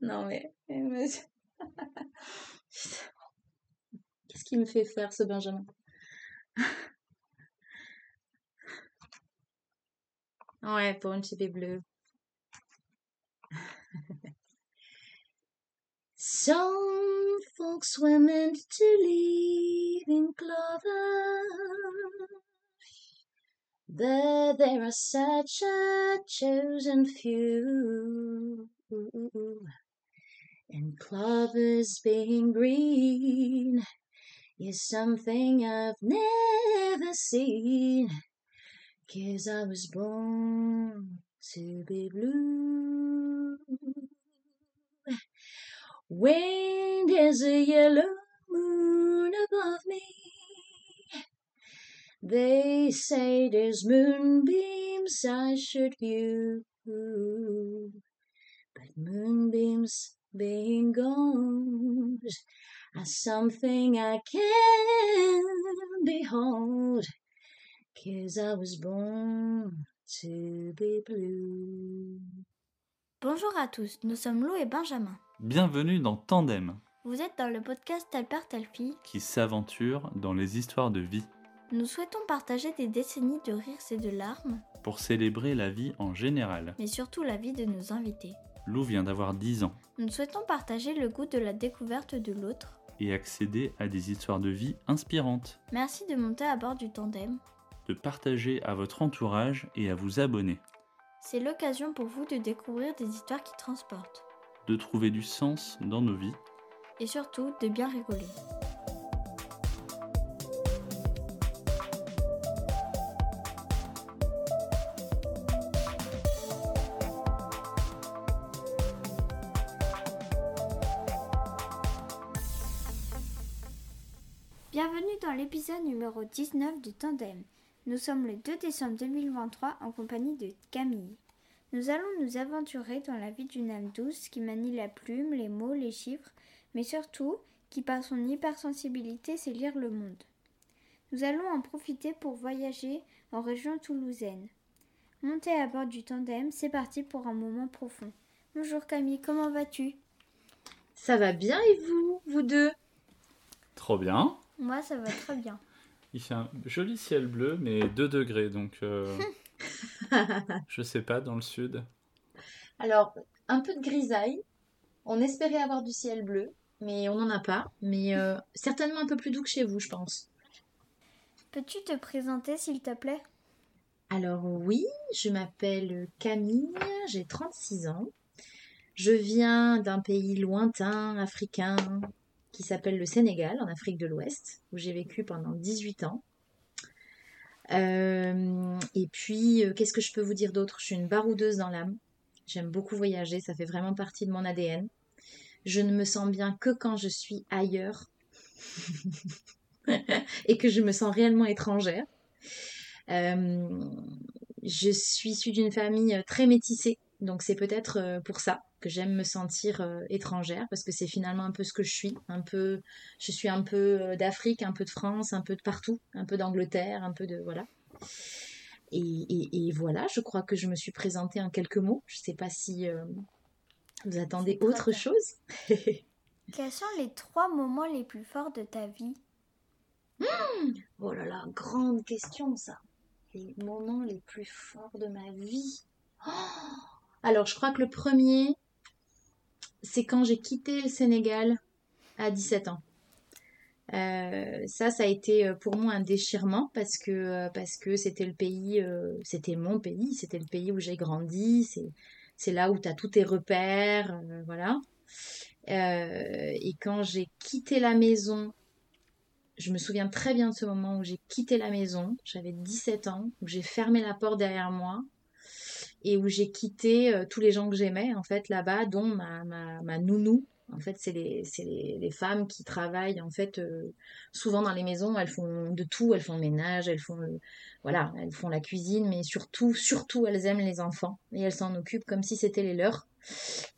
Non mais... mais- Qu'est-ce qui me fait faire ce Benjamin? Ouais, pour une chipie bleue. Some folks were meant to live in clover, but there are such a chosen few. And clovers being green is something I've never seen. Cause I was born to be blue. When there's a yellow moon above me, they say there's moonbeams I should view. But moonbeams being gone something I can behold. Cause I was born to be blue. Bonjour à tous, nous sommes Lou et Benjamin. Bienvenue dans Tandem, Vous êtes dans le podcast Tel père, telle fille. qui s'aventure dans les histoires de vie Nous souhaitons partager des décennies de rires et de larmes, pour célébrer la vie en général. mais surtout la vie de nos invités. Lou vient d'avoir 10 ans Nous souhaitons partager le goût de la découverte de l'autre. et accéder à des histoires de vie inspirantes, Merci de monter à bord du tandem. de partager à votre entourage et à vous abonner, C'est l'occasion pour vous de découvrir des histoires qui transportent. de trouver du sens dans nos vies. Et surtout de bien rigoler. Dans l'épisode numéro 19 du Tandem. Nous sommes le 2 décembre 2023 en compagnie de Camille. Nous allons nous aventurer dans la vie d'une âme douce qui manie la plume, les mots, les chiffres, mais surtout qui par son hypersensibilité sait lire le monde. Nous allons en profiter pour voyager en région toulousaine. Montez à bord du tandem, c'est parti pour un moment profond. Bonjour Camille, comment vas-tu? Ça va bien et vous, vous deux? Trop bien Moi ça va très bien. Il fait un joli ciel bleu, mais 2 degrés, donc euh, je sais pas, dans le sud. Alors, un peu de grisaille. On espérait avoir du ciel bleu, mais on n'en a pas. Mais euh, certainement un peu plus doux que chez vous, je pense. Peux-tu te présenter s'il te plaît? Alors oui, je m'appelle Camille, j'ai 36 ans. Je viens d'un pays lointain, africain, qui s'appelle le Sénégal, en Afrique de l'Ouest, où j'ai vécu pendant 18 ans. Euh, et puis, euh, qu'est-ce que je peux vous dire d'autre? Je suis une baroudeuse dans l'âme. J'aime beaucoup voyager, ça fait vraiment partie de mon ADN. Je ne me sens bien que quand je suis ailleurs et que je me sens réellement étrangère. Euh, je suis issue d'une famille très métissée, donc c'est peut-être pour ça que j'aime me sentir euh, étrangère, parce que c'est finalement un peu ce que je suis. Un peu, je suis un peu euh, d'Afrique, un peu de France, un peu de partout, un peu d'Angleterre, un peu de voilà. Et, et- et voilà, je crois que je me suis présentée en quelques mots. Je sais pas si euh, vous attendez autre bien. chose. Quels sont les trois moments les plus forts de ta vie? Oh là là, grande question ça. Les moments les plus forts de ma vie. Oh Alors, je crois que le premier, c'est quand j'ai quitté le Sénégal à 17 ans. Euh, ça, ça a été euh, pour moi un déchirement parce que euh, parce que c'était le pays, c'était mon pays, c'était le pays où j'ai grandi, c'est là où tu as tous tes repères, voilà. Et quand j'ai quitté la maison je me souviens très bien de ce moment où j'ai quitté la maison, j'avais 17 ans, où j'ai fermé la porte derrière moi et où j'ai quitté euh, tous les gens que j'aimais en fait là-bas, dont ma, ma, ma nounou. En fait, c'est les, les, les femmes qui travaillent en fait euh, souvent dans les maisons, elles font de tout, elles font le ménage, elles font le, voilà, elles font la cuisine, mais surtout, surtout, elles aiment les enfants et elles s'en occupent comme si c'était les leurs.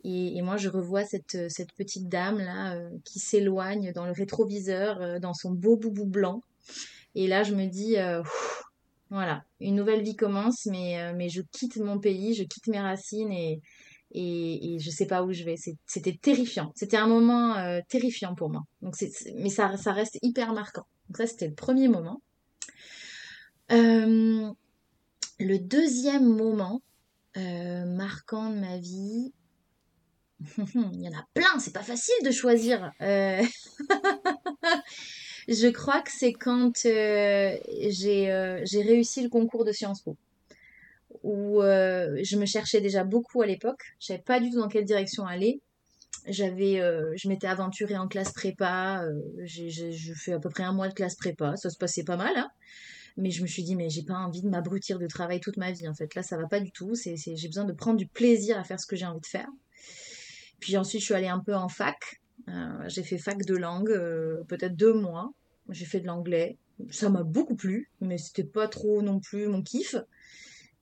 Et, moi, je revois cette, cette petite dame là euh, qui s'éloigne dans le rétroviseur, dans son beau boubou blanc. Et là, je me dis, voilà, une nouvelle vie commence, mais, euh, mais je quitte mon pays, je quitte mes racines et, et, et je sais pas où je vais. C'était terrifiant. C'était un moment euh, terrifiant pour moi. Mais ça, reste hyper marquant. Donc ça, c'était le premier moment. Euh, le deuxième moment marquant de ma vie, il y en a plein, c'est pas facile de choisir. je crois que c'est quand j'ai réussi le concours de Sciences Po où euh, je me cherchais déjà beaucoup à l'époque. Je savais pas du tout dans quelle direction aller. J'avais, euh, je m'étais aventurée en classe prépa. Euh, je fais à peu près un mois de classe prépa. Ça se passait pas mal. Hein. Mais je me suis dit, mais j'ai pas envie de m'abrutir de travail toute ma vie. En fait, là, ça va pas du tout. C'est, j'ai besoin de prendre du plaisir à faire ce que j'ai envie de faire. Puis ensuite, je suis allée un peu en fac. J'ai fait fac de langue, peut-être deux mois. J'ai fait de l'anglais. Ça m'a beaucoup plu, mais c'était pas trop non plus mon kiff.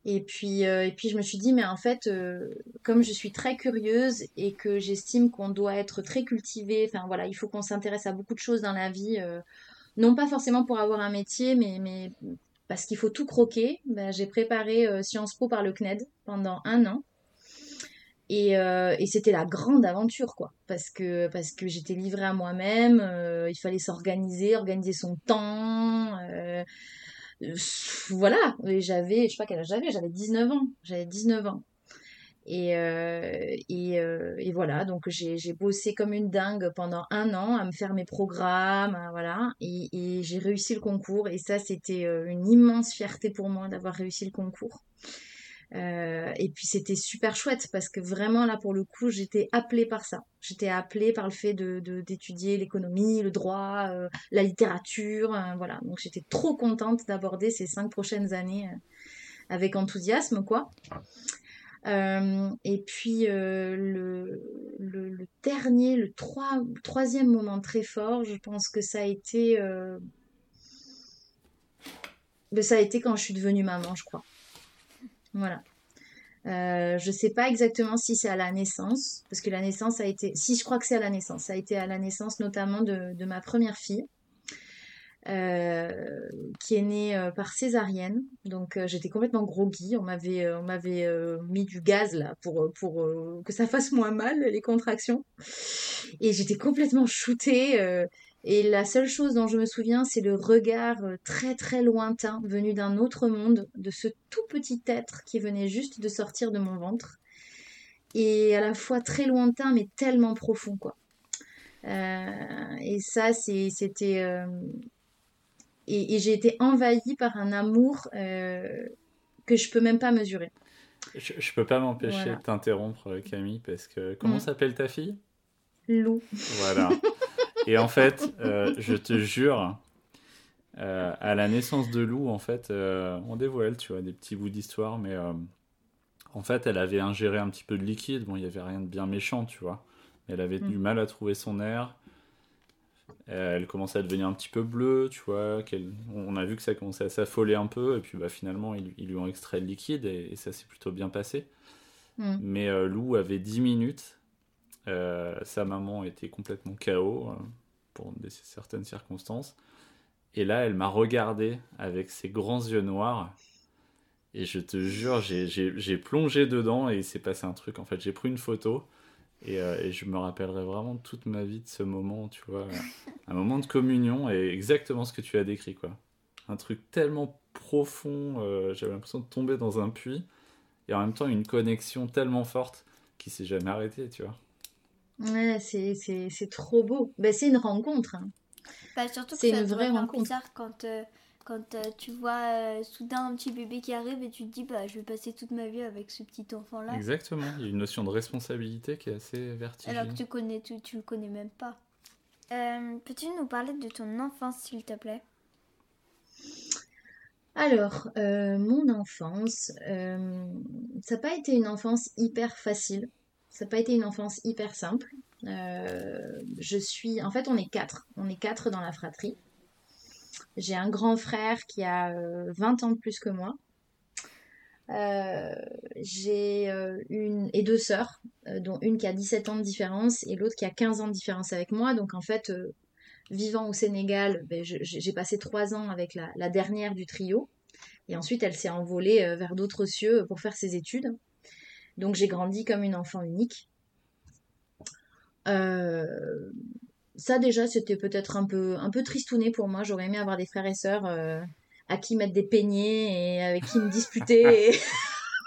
Et puis, euh, et puis je me suis dit, mais en fait, euh, comme je suis très curieuse et que j'estime qu'on doit être très cultivé, enfin voilà, il faut qu'on s'intéresse à beaucoup de choses dans la vie, euh, non pas forcément pour avoir un métier, mais, mais parce qu'il faut tout croquer, ben, j'ai préparé Sciences Po par le CNED pendant un an. Et, et c'était la grande aventure, quoi. Parce que, parce que j'étais livrée à moi-même, il fallait s'organiser, organiser son temps voilà, j'avais, je sais pas quel âge j'avais, j'avais 19 ans, j'avais 19 ans. Et, euh, et, euh, et, voilà, donc j'ai bossé comme une dingue pendant un an à me faire mes programmes, voilà, et, j'ai réussi le concours. Et ça, c'était euh, une immense fierté pour moi d'avoir réussi le concours. Euh, et puis c'était super chouette parce que vraiment là pour le coup j'étais appelée par ça. J'étais appelée par le fait de d'étudier l'économie, le droit, euh, la littérature, euh, voilà. Donc j'étais trop contente d'aborder ces cinq prochaines années avec enthousiasme quoi. et puis le, le, dernier, le trois, troisième moment très fort, je pense que ça a été ben, ça a été quand je suis devenue maman, je crois. Voilà. Euh, je sais pas exactement si c'est à la naissance, parce que la naissance a été. Si, je crois que c'est à la naissance. Ça a été à la naissance notamment de, ma première fille, euh, qui est née euh, par césarienne. Donc j'étais complètement groggy. On m'avait, on m'avait mis du gaz là pour, pour que ça fasse moins mal les contractions. Et j'étais complètement shootée. Et la seule chose dont je me souviens, c'est le regard euh, très très lointain venu d'un autre monde, de ce tout petit être qui venait juste de sortir de mon ventre. Et à la fois très lointain, mais tellement profond, quoi. Euh, et ça, c'était... Euh, et, j'ai été envahie par un amour que je peux même pas mesurer. Je, je peux pas m'empêcher de t'interrompre, Camille, parce que... Comment mm. s'appelle ta fille? Lou. Voilà. Et en fait, euh, je te jure, euh, à la naissance de Lou, en fait, euh, on dévoile, tu vois, des petits bouts d'histoire, mais en fait, elle avait ingéré un petit peu de liquide. Bon, il n'y avait rien de bien méchant, tu vois. Mais elle avait du mm. mal à trouver son air. Elle commençait à devenir un petit peu bleue, tu vois. On a vu que ça commençait à s'affoler un peu, et puis bah, finalement, ils, lui ont extrait le liquide, et, ça s'est plutôt bien passé. Mm. Mais Lou avait 10 minutes sa maman était complètement KO euh, pour certaines circonstances. Et là, elle m'a regardé avec ses grands yeux noirs. Et je te jure, j'ai plongé dedans et il s'est passé un truc. En fait, j'ai pris une photo euh, et, je me rappellerai vraiment toute ma vie de ce moment, tu vois. un moment de communion et exactement ce que tu as décrit, quoi. Un truc tellement profond, j'avais l'impression de tomber dans un puits et en même temps une connexion tellement forte qui s'est jamais arrêtée, tu vois. Ouais, c'est trop beau. Ben, c'est une rencontre. Hein. Bah, surtout que c'est une vraie rencontre. bizarre quand, euh, quand euh, tu vois euh, soudain un petit bébé qui arrive et tu te dis bah, je vais passer toute ma vie avec ce petit enfant-là. Exactement. Il y a une notion de responsabilité qui est assez vertigineuse. Alors que tu connais tu, tu le connais même pas. Peux-tu nous parler de ton enfance, s'il te plaît? Alors, mon enfance, ça n'a pas été une enfance hyper facile. Ça n'a pas été une enfance hyper simple. Euh, je suis, en fait, on est quatre. On est quatre dans la fratrie. J'ai un grand frère qui a 20 euh, ans de plus que moi. Euh, j'ai une et deux sœurs, dont une qui a 17 ans de différence et l'autre qui a 15 ans de différence avec moi. Donc en fait, vivant au Sénégal, ben, j'ai passé trois ans avec la, la, dernière du trio. Et ensuite, elle s'est envolée vers d'autres cieux pour faire ses études. Donc j'ai grandi comme une enfant unique. Euh, ça déjà, c'était peut-être un peu, un peu tristouné pour moi. J'aurais aimé avoir des frères et sœurs euh, à qui mettre des peignets et avec qui me disputer.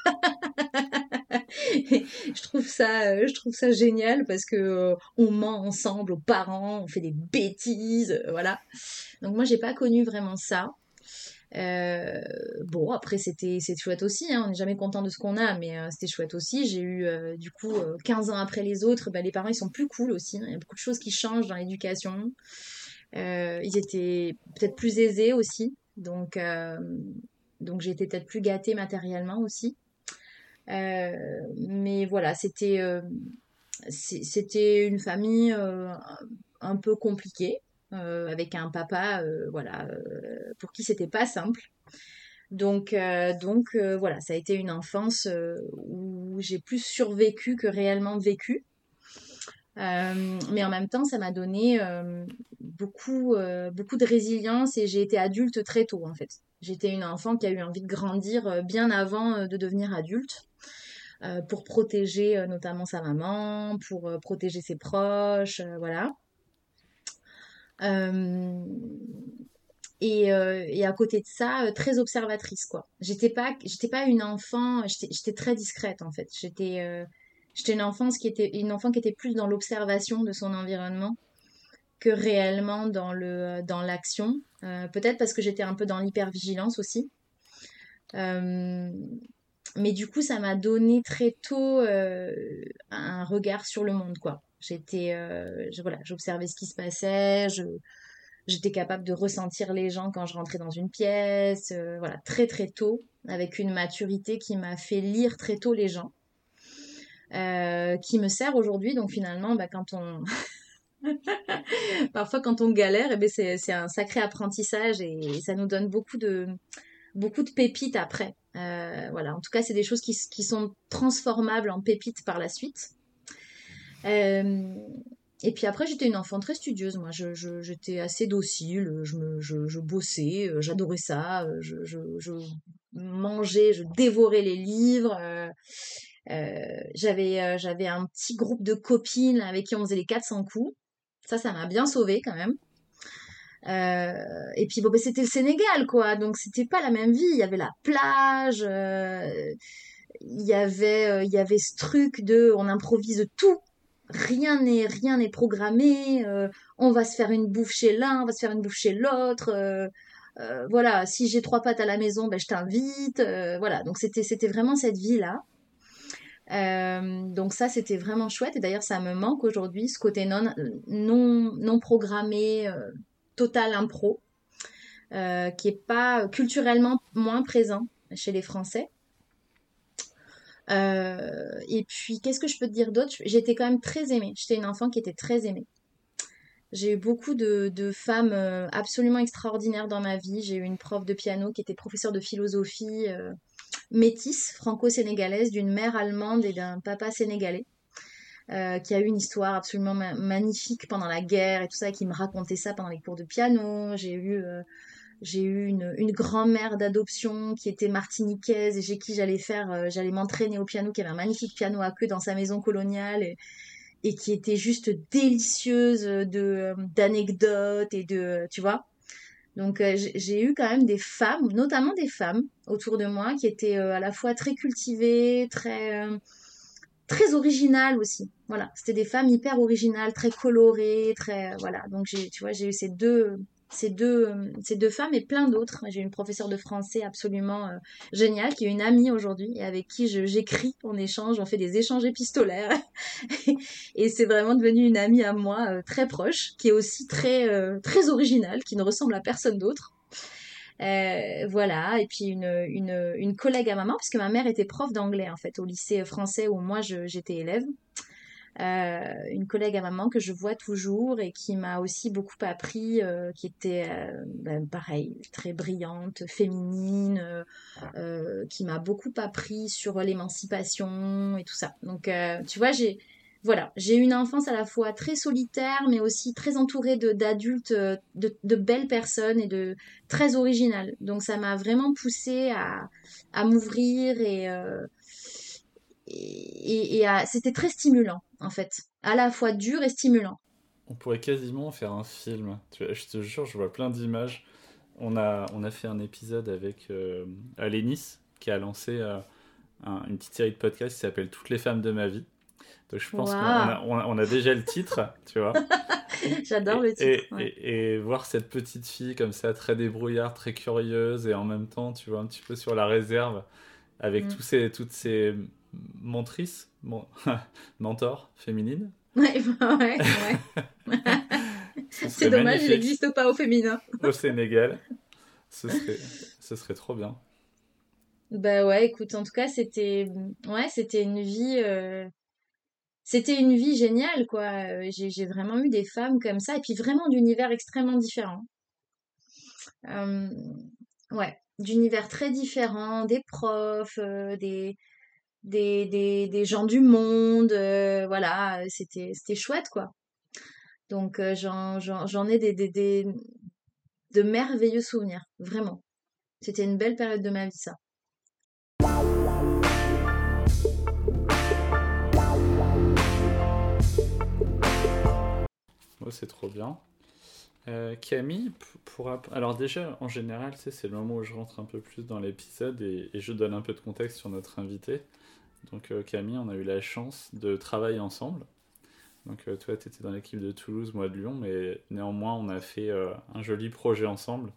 je trouve ça, euh, je trouve ça génial parce que on ment ensemble aux parents, on fait des bêtises, voilà. Donc moi j'ai pas connu vraiment ça. Euh, bon, après, c'était chouette aussi, hein, on n'est jamais content de ce qu'on a, mais euh, c'était chouette aussi. J'ai eu, euh, du coup, 15 ans après les autres, bah, les parents, ils sont plus cool aussi. Hein. Il y a beaucoup de choses qui changent dans l'éducation. ils étaient peut-être plus aisés aussi, donc, donc peut-être plus gâtée matériellement aussi. mais voilà, c'était c'était une famille un peu compliquée. Euh, avec un papa, euh, voilà, euh, pour qui c'était pas simple. Donc, donc voilà, ça a été une enfance où j'ai plus survécu que réellement vécu. mais en même temps, ça m'a donné beaucoup, beaucoup de résilience et j'ai été adulte très tôt en fait. J'étais une enfant qui a eu envie de grandir bien avant de devenir adulte. pour protéger notamment sa maman, pour protéger ses proches, voilà. Euh, et, euh, et, à côté de ça, euh, très observatrice, quoi. J'étais pas, j'étais pas une enfant, j'étais très discrète, en fait. J'étais une, enfance qui était, une enfant qui était plus dans l'observation de son environnement que réellement dans le dans l'action. Peut-être parce que j'étais un peu dans l'hypervigilance aussi. mais du coup, ça m'a donné très tôt un regard sur le monde, quoi. J'étais, euh, voilà, j'observais ce qui se passait, je, j'étais capable de ressentir les gens quand je rentrais dans une pièce, euh, voilà, très très tôt, avec une maturité qui m'a fait lire très tôt les gens, euh, qui me sert aujourd'hui. Donc finalement, bah, quand on parfois quand on galère, eh ben c'est, c'est un sacré apprentissage et, ça nous donne beaucoup de beaucoup de pépites après. voilà, en tout cas, c'est des choses qui, qui sont transformables en pépites par la suite. Euh, et puis après, j'étais une enfant très studieuse. Moi, j'étais je, j'étais assez docile. Je, me, je, je bossais, euh, j'adorais ça. Euh, je, je, mangeais, je dévorais les livres. J'avais j'avais un petit groupe de copines avec qui on faisait les 400 coups. Ça, ça m'a bien sauvée quand même. Et puis bon, ben, c'était le Sénégal, quoi. Donc c'était pas la même vie. Il y avait la plage. il y avait il y avait ce truc de on improvise tout rien n'est rien n'est programmé. Euh, on va se faire une bouffe chez l'un, on va se faire une bouffe chez l'autre. Euh, euh, voilà, si j'ai trois pattes à la maison, ben, je t'invite. voilà, donc c'était c'était vraiment cette vie là. donc ça c'était vraiment chouette et d'ailleurs ça me manque aujourd'hui ce côté non non non programmé total impro qui est pas culturellement moins présent chez les Français. Euh, et puis, qu'est-ce que je peux te dire d'autre? J'étais quand même très aimée. J'étais une enfant qui était très aimée. J'ai eu beaucoup de, femmes euh, absolument extraordinaires dans ma vie. J'ai eu une prof de piano qui était professeure de philosophie euh, métisse, franco-sénégalaise, d'une mère allemande et d'un papa sénégalais. qui a eu une histoire absolument magnifique pendant la guerre et tout ça, qui me racontait ça pendant les cours de piano. J'ai eu j'ai eu une, une grand-mère d'adoption qui était martiniquaise et chez qui j'allais faire, euh, j'allais m'entraîner au piano, qui avait un magnifique piano à queue dans sa maison coloniale et, qui était juste délicieuse de euh, d'anecdotes et de, tu vois. Donc euh, j'ai eu quand même des femmes, notamment des femmes autour de moi qui étaient à la fois très cultivées, très très originales aussi. Voilà, c'était des femmes hyper originales, très colorées, très voilà. Donc j'ai tu vois, j'ai eu ces deux ces deux, ces deux femmes et plein d'autres. J'ai une professeure de français absolument euh, géniale qui est une amie aujourd'hui et avec qui j'écris, on échange, on fait des échanges épistolaires. et c'est vraiment devenu une amie à moi euh, très proche, qui est aussi très, euh, très originale, qui ne ressemble à personne d'autre. voilà, et puis une, une, une, collègue à maman, puisque ma mère était prof d'anglais en fait au lycée français où moi j'étais élève. Euh, une collègue à maman que je vois toujours et qui m'a aussi beaucoup appris, euh, qui était euh, ben, pareil, très brillante, féminine, qui m'a beaucoup appris sur l'émancipation et tout ça. Donc, tu vois, j'ai voilà, j'ai une enfance à la fois très solitaire, mais aussi très entourée d'adultes, de, de, belles personnes et de très originales. Donc ça m'a vraiment poussée à, à m'ouvrir et, et c'était très stimulant en fait, à la fois dur et stimulant. On pourrait quasiment faire un film. Je te jure, je vois plein d'images. On a, on a fait un épisode avec euh, Alénis qui a lancé euh, une petite série de podcasts qui s'appelle Toutes les femmes de ma vie. Donc je pense qu'on a, on a, déjà le titre, tu vois. J'adore le titre. Et, et, voir cette petite fille comme ça, très débrouillarde, très curieuse, et en même temps, tu vois, un petit peu sur la réserve, avec mm. tous ces, toutes ces mentrices, bon, mentors féminines. Ouais, ouais, ouais. C'est dommage, il n'existe pas au féminin. au Sénégal. Ce serait, ce serait trop bien. Bah ouais, écoute, en tout cas, c'était ouais, c'était une vie euh, c'était une vie géniale quoi. Euh, j'ai vraiment eu des femmes comme ça et puis vraiment d'univers extrêmement différents. Euh, ouais, d'univers très différents, des profs, des, des, des, gens du monde, voilà, c'était c'était chouette quoi. Donc j'en ai des, des, des de merveilleux souvenirs, vraiment. C'était une belle période de ma vie ça. c'est trop bien. Euh, Camille, pour, alors déjà, en général, c'est le moment où je rentre un peu plus dans l'épisode et, je donne un peu de contexte sur notre invité. Donc euh, Camille, on a eu la chance de travailler ensemble. Donc euh, toi, tu étais dans l'équipe de Toulouse, moi de Lyon, mais néanmoins, on a fait un joli projet ensemble.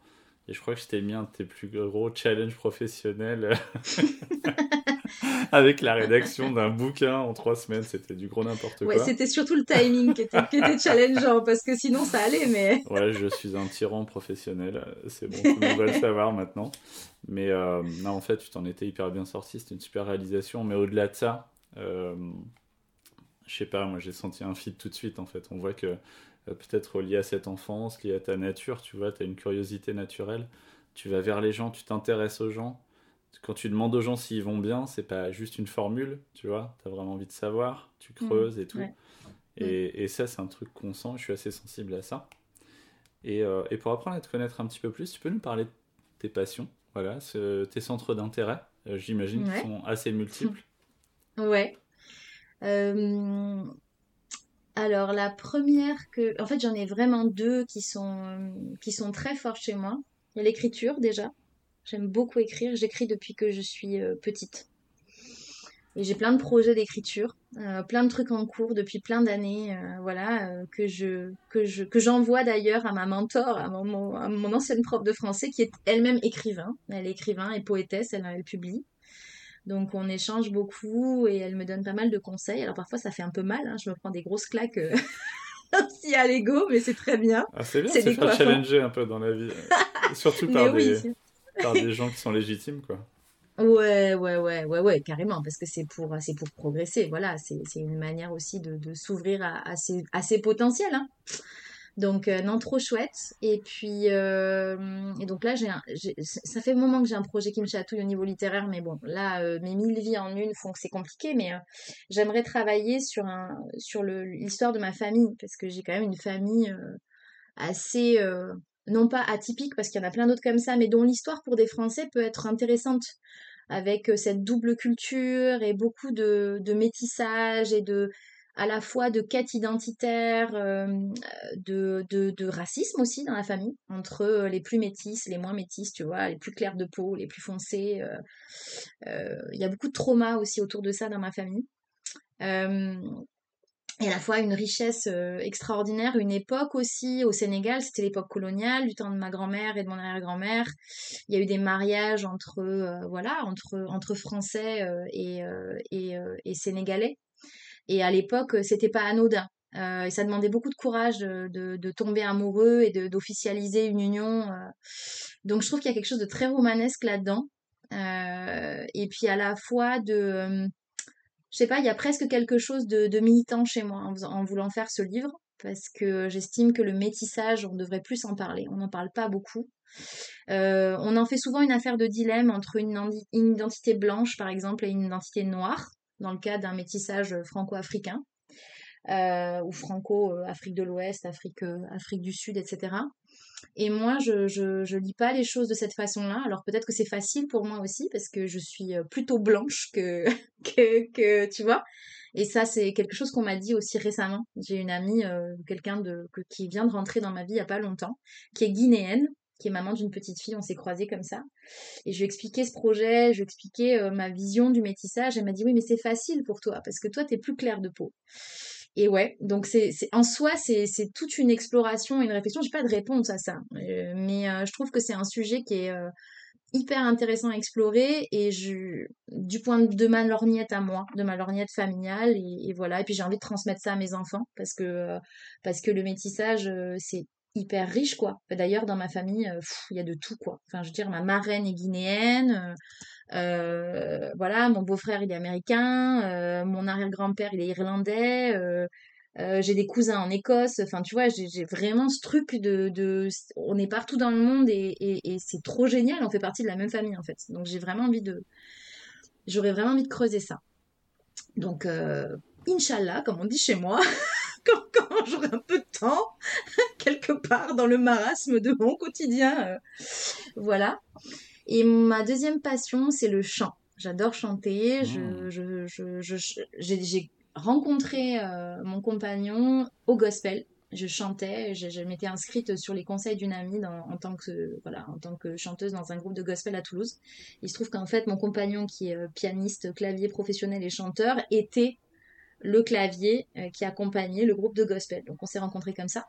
Et je crois que je mis un de tes plus gros challenges professionnels avec la rédaction d'un bouquin en trois semaines. C'était du gros n'importe quoi. Ouais, c'était surtout le timing qui était, qui était, challengeant parce que sinon ça allait. Mais ouais, je suis un tyran professionnel. C'est bon, tout le monde va le savoir maintenant. Mais euh, non, en fait, tu t'en étais hyper bien sorti. C'était une super réalisation. Mais au-delà de ça, euh, je sais pas, moi j'ai senti un fit tout de suite en fait. On voit que euh, peut-être lié à cette enfance, lié à ta nature, tu vois, tu as une curiosité naturelle. Tu vas vers les gens, tu t'intéresses aux gens. Quand tu demandes aux gens s'ils vont bien, c'est pas juste une formule, tu vois, tu as vraiment envie de savoir, tu mmh. creuses et tout. Et, et, ça, c'est un truc qu'on sent, je suis assez sensible à ça. Et, euh, et, pour apprendre à te connaître un petit peu plus, tu peux nous parler de tes passions, voilà, tes centres d'intérêt, euh, j'imagine, qu'ils sont assez multiples. Ouais. Euh, alors la première que, en fait j'en ai vraiment deux qui sont qui sont très forts chez moi. Il y a l'écriture déjà. J'aime beaucoup écrire. J'écris depuis que je suis euh, petite. Et j'ai plein de projets d'écriture, euh, plein de trucs en cours depuis plein d'années, euh, voilà, que je que je que j'envoie d'ailleurs à ma mentor, à mon, à mon ancienne prof de français qui est elle-même écrivain. Elle est écrivain et poétesse, elle, elle publie. Donc on échange beaucoup et elle me donne pas mal de conseils. Alors parfois ça fait un peu mal, hein. je me prends des grosses claques aussi à l'ego, mais c'est très bien. Ah, c'est bien, c'est faire challenger un peu dans la vie. Surtout par, des, par des gens qui sont légitimes, quoi. Ouais, ouais, ouais, ouais, ouais, carrément, parce que c'est pour, c'est pour progresser, voilà, c'est, une manière aussi de, s'ouvrir à, à, ses, à potentiels. Hein. Donc, euh, non, trop chouette. Et puis, euh, et donc là, j'ai ça fait un moment que j'ai un projet qui me chatouille au niveau littéraire, mais bon, là, euh, mes mille vies en une font que c'est compliqué, mais j'aimerais travailler sur l'histoire de ma famille, parce que j'ai quand même une famille assez, non pas atypique, parce qu'il y en a plein d'autres comme ça, mais dont l'histoire pour des Français peut être intéressante avec cette double culture et beaucoup de, métissage et à la fois de quête identitaire, euh, de, racisme aussi dans la famille, entre euh, les plus métisses, les moins métisses, tu vois, les plus clairs de peau, les plus foncés. Euh, il y a beaucoup de trauma aussi autour de ça dans ma famille. Et à la fois une richesse extraordinaire, une époque aussi au Sénégal, c'était l'époque coloniale, du temps de ma grand-mère et de mon arrière-grand-mère. Il y a eu des mariages entre, voilà, entre, entre Français et, et, et Sénégalais. Et à l'époque, euh, c'était pas anodin. Euh, et ça demandait beaucoup de courage de, de, tomber amoureux et d'officialiser une union. Euh. Donc je trouve qu'il y a quelque chose de très romanesque là-dedans. et puis à la fois de... je sais pas, il y a presque quelque chose de, militant chez moi en, voulant faire ce livre. Parce que j'estime que le métissage, on devrait plus en parler. On n'en parle pas beaucoup. on en fait souvent une affaire de dilemme entre une, identité blanche, par exemple, et une identité noire dans le cas d'un métissage franco-africain. Euh, ou franco-Afrique de l'Ouest, Afrique, euh, Afrique du Sud, etc. Et moi, je, je, je lis pas les choses de cette façon-là. Alors peut-être que c'est facile pour moi aussi parce que je suis euh, plutôt blanche que, que, que tu vois. Et ça, c'est quelque chose qu'on m'a dit aussi récemment. J'ai une amie, euh, quelqu'un de qui vient de rentrer dans ma vie il y a pas longtemps, qui est guinéenne, qui est maman d'une petite fille. On s'est croisés comme ça. Et je lui ai expliqué ce projet, je lui ai expliqué euh, ma vision du métissage. Elle m'a dit oui, mais c'est facile pour toi parce que toi, tu es plus clair de peau. Et ouais, donc c'est en soi, c'est toute une exploration, une réflexion. J'ai pas de réponse à ça, euh, mais euh, je trouve que c'est un sujet qui est euh, hyper intéressant à explorer et je, du point de ma lorgnette à moi, de ma lorgnette familiale et, voilà. Et puis j'ai envie de transmettre ça à mes enfants parce que parce que le métissage c'est hyper riche quoi. D'ailleurs dans ma famille, il y a de tout quoi. Enfin je veux dire ma marraine est guinéenne. Euh, voilà, mon beau-frère il est américain, euh, mon arrière-grand-père il est irlandais, euh, j'ai des cousins en Écosse. Enfin, tu vois, j'ai vraiment ce truc de, de, on est partout dans le monde et, et, c'est trop génial. On fait partie de la même famille en fait. Donc j'ai vraiment envie de, j'aurais vraiment envie de creuser ça. Donc, Inch'Allah, comme on dit chez moi, quand, quand j'aurai un peu de temps, quelque part dans le marasme de mon quotidien. voilà. Et ma deuxième passion, c'est le chant. J'adore chanter. Je, mmh. je, je, j'ai rencontré euh, mon compagnon au gospel. Je chantais, je, m'étais inscrite sur les conseils d'une amie en, tant que, voilà, en tant que chanteuse dans un groupe de gospel à Toulouse. Il se trouve qu'en fait, mon compagnon, qui est euh, pianiste, clavier professionnel et chanteur, était le clavier euh, qui accompagnait le groupe de gospel. Donc on s'est rencontrés comme ça.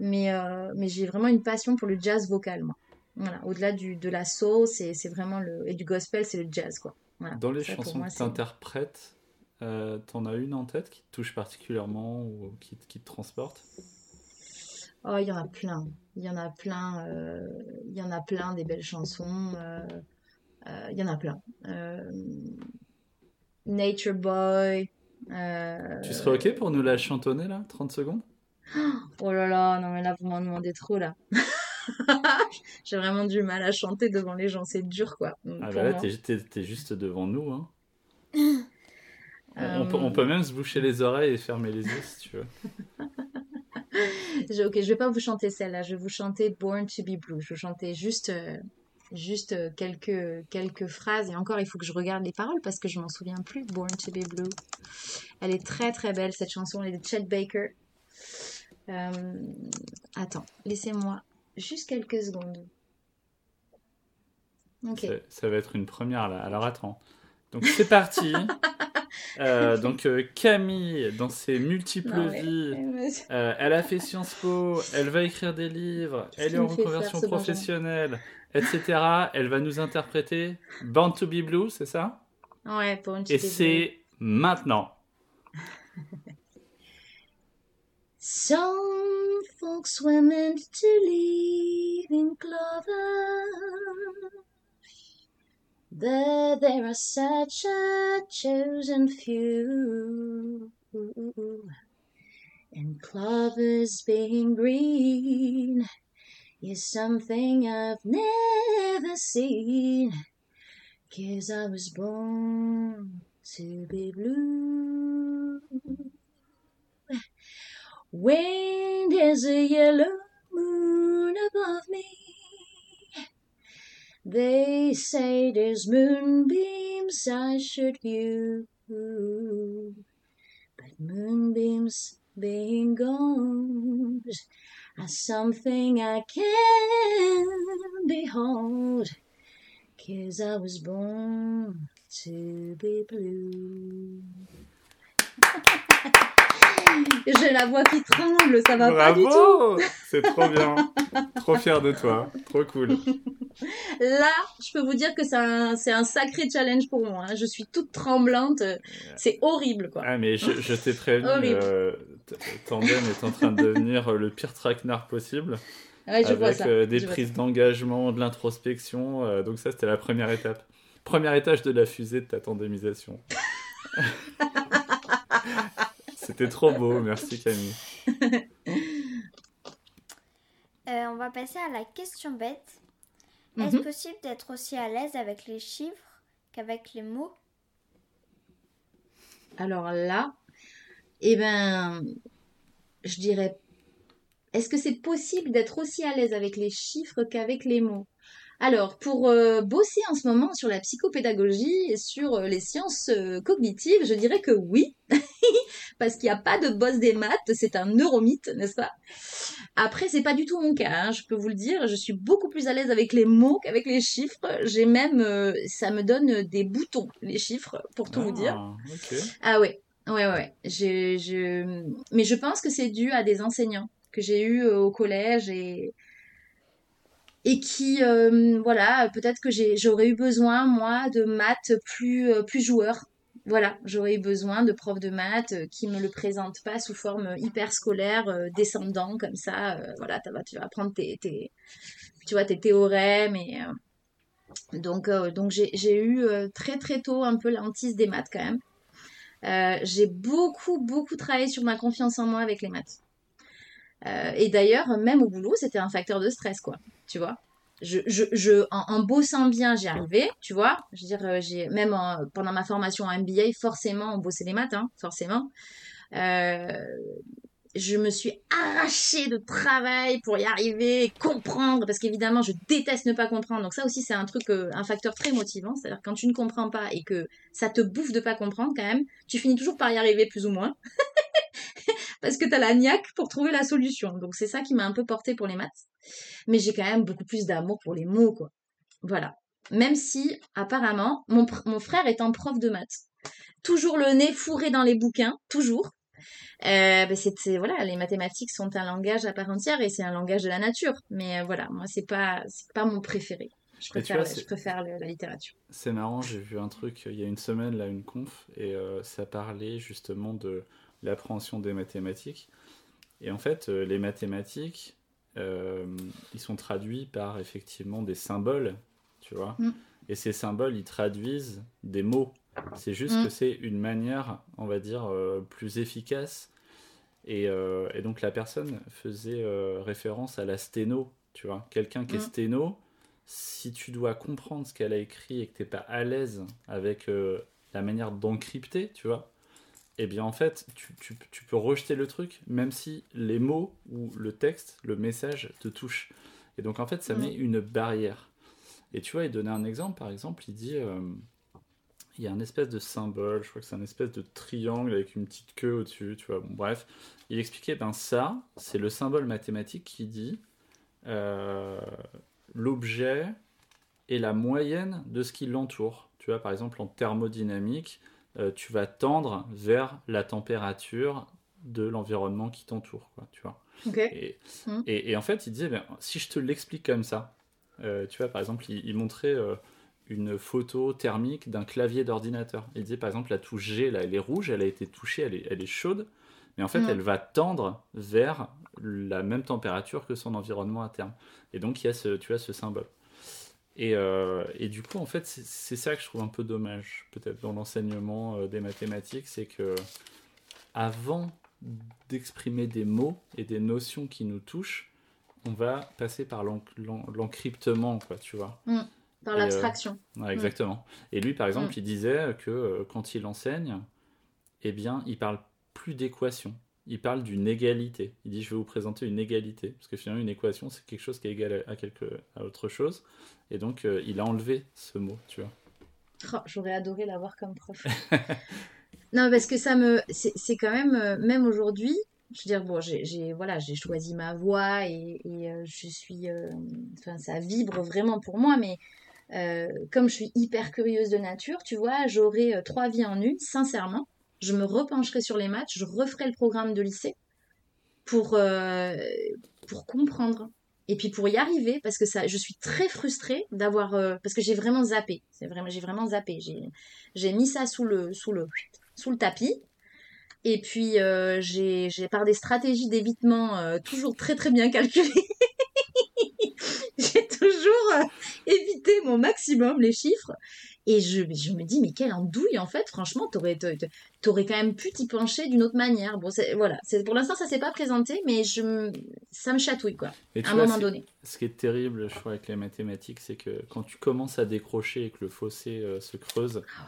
Mais, mais j'ai vraiment une passion pour le jazz vocal, moi. Voilà, au-delà de la soul, c'est, vraiment le. Et du gospel, c'est le jazz, quoi. Dans les chansons que tu interprètes, euh, t'en as une en tête qui te touche particulièrement ou qui, qui te transporte? Oh, il y en a plein. Il y en a plein. Euh, il y en a plein des belles chansons. Euh, euh, il y en a plein. Nature Boy. Tu serais OK pour nous la chantonner, là 30 secondes? Oh là là, non mais là, vous m'en demandez trop, là. J'ai vraiment du mal à chanter devant les gens, c'est dur quoi. Ah bah là, t'es, juste devant nous. Hein. on, peut, on, peut, même se boucher les oreilles et fermer les yeux si tu veux. ok, je vais pas vous chanter celle-là, je vais vous chanter Born to be Blue. Je vais chanter juste, euh, juste euh, quelques, quelques phrases et encore il faut que je regarde les paroles parce que je m'en souviens plus. Born to be Blue. Elle est très très belle cette chanson, elle est de Chet Baker. Euh, attends, laissez-moi Juste quelques secondes. Ok. Ça, va être une première là. Alors attends. Donc c'est parti. Euh, donc euh, Camille, dans ses multiples vies, euh, elle a fait Sciences Po, elle va écrire des livres, elle est en reconversion professionnelle, etc. Elle va nous interpréter Born to be Blue, c'est ça? Ouais, Born to Et c'est maintenant. Some folks were meant to live in clover, but there are such a chosen few. And clovers being green is something I've never seen. Cause I was born to be blue. When there's a yellow moon above me, they say there's moonbeams I should view. But moonbeams being gone are something I can behold. Cause I was born to be blue. J'ai la voix qui tremble, ça va pas du tout. C'est trop bien. trop fier de toi. Trop cool. Là, je peux vous dire que c'est un, un, sacré challenge pour moi. Hein. Je suis toute tremblante. C'est horrible, quoi. Ah, mais je, t'ai prévenu, euh, Tandem est en train de devenir le pire traquenard possible. Ouais, je avec vois ça. Euh, des prises d'engagement, de l'introspection. Euh, donc ça, c'était la première étape. Premier étage de la fusée de ta tandémisation. C'était trop beau, merci Camille. Euh, on va passer à la question bête. Est-ce mhm. possible d'être aussi à l'aise avec les chiffres qu'avec les mots? Alors là, eh ben, je dirais, est-ce que c'est possible d'être aussi à l'aise avec les chiffres qu'avec les mots? Alors, pour euh, bosser en ce moment sur la psychopédagogie et sur euh, les sciences euh, cognitives, je dirais que oui, parce qu'il n'y a pas de boss des maths, c'est un neuromythe, n'est-ce pas? Après, c'est pas du tout mon cas, hein, je peux vous le dire, je suis beaucoup plus à l'aise avec les mots qu'avec les chiffres. J'ai même, ça me donne des boutons, les chiffres, pour tout vous dire. Ah, Ah ouais, ouais, ouais. Je, je... Mais je pense que c'est dû à des enseignants que j'ai eus au collège et et qui, euh, voilà, peut-être que j'aurais eu besoin, moi, de maths plus, euh, plus joueurs. Voilà, j'aurais eu besoin de profs de maths euh, qui me le présentent pas sous forme hyper scolaire, descendant comme ça. voilà, tu vas apprendre tes, tes, tu vois, tes théorèmes et donc, donc j'ai eu très très tôt un peu l'antise des maths quand même. j'ai beaucoup beaucoup travaillé sur ma confiance en moi avec les maths. Et d'ailleurs, même au boulot, c'était un facteur de stress, quoi tu vois? Je, je, je en, bossant bien, j'y arrivais, tu vois? Je veux dire, euh, j'ai même pendant ma formation en MBA, forcément, on bossait les maths, hein, forcément. Euh, je me suis arrachée de travail pour y arriver, comprendre, parce qu'évidemment, je déteste ne pas comprendre. Donc ça aussi, c'est un truc, euh, un facteur très motivant. C'est-à-dire quand tu ne comprends pas et que ça te bouffe de pas comprendre, quand même, tu finis toujours par y arriver plus ou moins. parce que tu as la niaque pour trouver la solution. Donc c'est ça qui m'a un peu porté pour les maths. Mais j'ai quand même beaucoup plus d'amour pour les mots, quoi. Voilà. Même si, apparemment, mon, mon frère est un prof de maths. Toujours le nez fourré dans les bouquins, toujours. Euh, ben, c'est, voilà, les mathématiques sont un langage à part entière et c'est un langage de la nature. Mais euh, voilà, moi, c'est pas, c'est pas mon préféré. Je préfère, je préfère la littérature. C'est marrant, j'ai vu un truc il y a une semaine, là, une conf, et euh, ça parlait justement de l'appréhension des mathématiques. Et en fait, euh, les mathématiques, euh, ils sont traduits par effectivement des symboles, tu vois. Mm. Et ces symboles, ils traduisent des mots. C'est juste mm. que c'est une manière, on va dire, euh, plus efficace. Et, et, donc la personne faisait référence à la sténo, tu vois. Quelqu'un qui est mm. sténo, si tu dois comprendre ce qu'elle a écrit et que tu n'es pas à l'aise avec la manière d'encrypter, tu vois, eh bien en fait, tu, peux rejeter le truc, même si les mots ou le texte, le message te touche. Et donc en fait, ça mm. met une barrière. Et tu vois, il donnait un exemple, par exemple, il dit, euh, il y a un espèce de symbole, je crois que c'est un espèce de triangle avec une petite queue au-dessus, tu vois, bon, bref. Il expliquait, ben ça, c'est le symbole mathématique qui dit euh, l'objet est la moyenne de ce qui l'entoure. Tu vois, par exemple, en thermodynamique, euh, tu vas tendre vers la température de l'environnement qui t'entoure, tu vois. Mmh. Et, et, en fait, il disait, ben, si je te l'explique comme ça, euh, tu vois, par exemple, il, montrait euh, une photo thermique d'un clavier d'ordinateur. Il disait, par exemple, la touche G, là, elle est rouge, elle a été touchée, elle est, elle est chaude, mais en fait, mmh. elle va tendre vers la même température que son environnement à terme. Et donc, il y a ce, tu vois, ce symbole. Euh, et, du coup, en fait, c'est ça que je trouve un peu dommage, peut-être dans l'enseignement euh, des mathématiques, c'est que avant d'exprimer des mots et des notions qui nous touchent, on va passer par l'encryptement, quoi, tu vois. Mmh, par euh, l'abstraction. exactement. Et lui, par exemple, mmh. il disait que quand il enseigne, eh bien, il parle plus d'équation il parle d'une égalité. Il dit je vais vous présenter une égalité parce que finalement une équation c'est quelque chose qui est égal à quelque à autre chose et donc euh, il a enlevé ce mot, tu vois. Oh, j'aurais adoré l'avoir comme prof. non parce que ça me c'est quand même euh, même aujourd'hui je veux dire bon j'ai voilà j'ai choisi ma voie et, euh, je suis enfin ça vibre vraiment pour moi mais comme je suis hyper curieuse de nature tu vois j'aurais trois vies en une sincèrement je me repencherai sur les maths, je referai le programme de lycée pour, euh, pour comprendre. Et puis pour y arriver, parce que ça, je suis très frustrée d'avoir, euh, parce que j'ai vraiment zappé. C'est vraiment, j'ai vraiment zappé. J'ai, mis ça sous le, sous le, sous le tapis. Et puis euh, j'ai, par des stratégies d'évitement toujours très très bien calculées, j'ai toujours évité mon maximum les chiffres. Et je, je, me dis, mais quelle andouille, en fait, franchement, t'aurais, t'aurais quand même pu t'y pencher d'une autre manière. Bon, voilà, c'est, pour l'instant, ça s'est pas présenté, mais je, ça me chatouille, quoi, à un moment donné. Ce qui est terrible, je crois, avec les mathématiques, c'est que quand tu commences à décrocher et que le fossé euh, se creuse, ah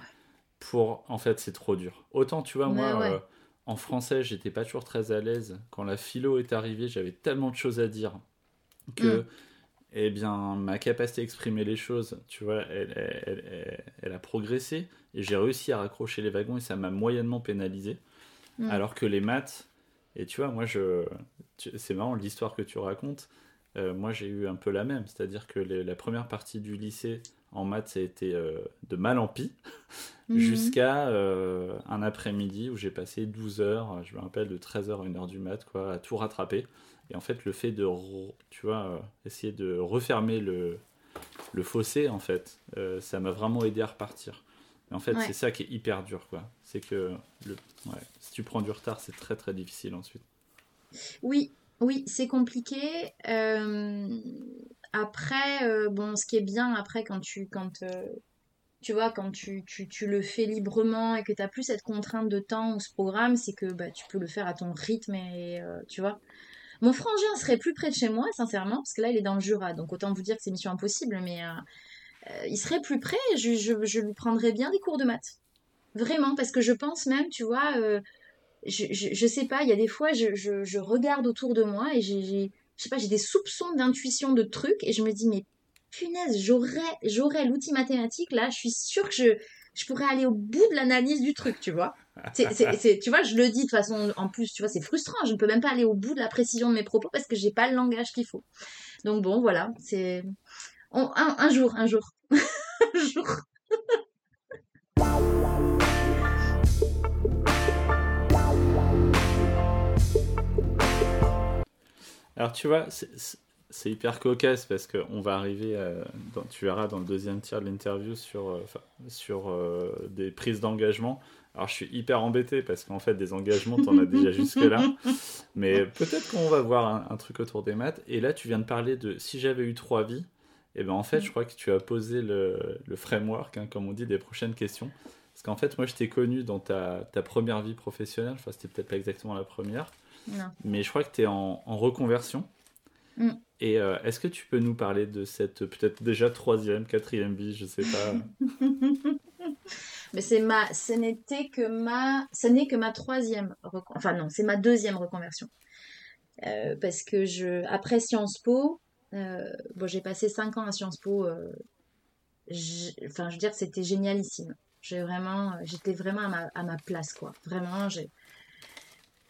pour, en fait, c'est trop dur. Autant, tu vois, moi, euh, en français, j'étais pas toujours très à l'aise. Quand la philo est arrivée, j'avais tellement de choses à dire que, Mm. Eh bien, ma capacité à exprimer les choses, tu vois, elle, elle- elle- elle a progressé et j'ai réussi à raccrocher les wagons et ça m'a moyennement pénalisé. Mm. Alors que les maths, et tu vois, moi, je, c'est marrant l'histoire que tu racontes. Euh, moi, j'ai eu un peu la même, c'est-à-dire que les- la première partie du lycée en maths, ça a été euh, de mal en pis, Mhm. jusqu'à euh, un après-midi où j'ai passé 12 heures, je me rappelle, de 13h à 1h du mat, quoi, à tout rattraper. Et en fait, le fait de, tu vois, euh, essayer de refermer le, le fossé, en fait, euh, ça m'a vraiment aidé à repartir. Et en fait, Ouais. c'est ça qui est hyper dur, quoi. C'est que le, ouais, si tu prends du retard, c'est très très difficile ensuite. Oui, oui, c'est compliqué. Euh, après, euh, bon, ce qui est bien après quand tu, quand, tu vois, quand tu, tu, tu le fais librement et que tu n'as plus cette contrainte de temps ou ce programme, c'est que bah, tu peux le faire à ton rythme et euh, tu vois. Mon frangin serait plus près de chez moi, sincèrement, parce que là, il est dans le Jura, donc autant vous dire que c'est mission impossible, mais euh, euh, il serait plus près, je, lui prendrais bien des cours de maths. Vraiment, parce que je pense même, tu vois, euh, je, sais pas, il y a des fois, je, regarde autour de moi et j'ai, des soupçons d'intuition de trucs et je me dis, mais punaise, j'aurais, l'outil mathématique, là, je suis sûre que je pourrais aller au bout de l'analyse du truc, tu vois. Tu vois, je le dis de toute façon, en plus, tu vois, c'est frustrant, je ne peux même pas aller au bout de la précision de mes propos parce que j'ai pas le langage qu'il faut. Donc bon, voilà, c'est... un, jour, un jour. un jour. Alors tu vois, c'est- hyper cocasse parce qu'on va arriver, dans- tu verras dans le deuxième tiers de l'interview sur, euh, sur euh, des prises d'engagement. Alors je suis hyper embêté parce qu'en fait des engagements, t'en as déjà jusque-là. Mais peut-être qu'on va voir un, un truc autour des maths. Et là tu viens de parler de si j'avais eu trois vies. Et ben en fait je crois que tu as posé le, le framework, hein, comme on dit, des prochaines questions. Parce qu'en fait moi je t'ai connu dans ta, ta première vie professionnelle, enfin c'était peut-être pas exactement la première. Non. Mais je crois que tu es en, en reconversion. Mm. Et euh, est-ce que tu peux nous parler de cette peut-être déjà troisième, quatrième vie, je sais pas. Mais c'est ce n'était que ma, ce n'est que ma troisième, recon- enfin non, c'est ma deuxième reconversion. Euh, parce que je, après Sciences Po, euh, bon, j'ai passé cinq ans à Sciences Po. euh, enfin, je veux dire, c'était génialissime. J'ai vraiment, j'étais vraiment à ma, place, quoi. Vraiment, j'ai,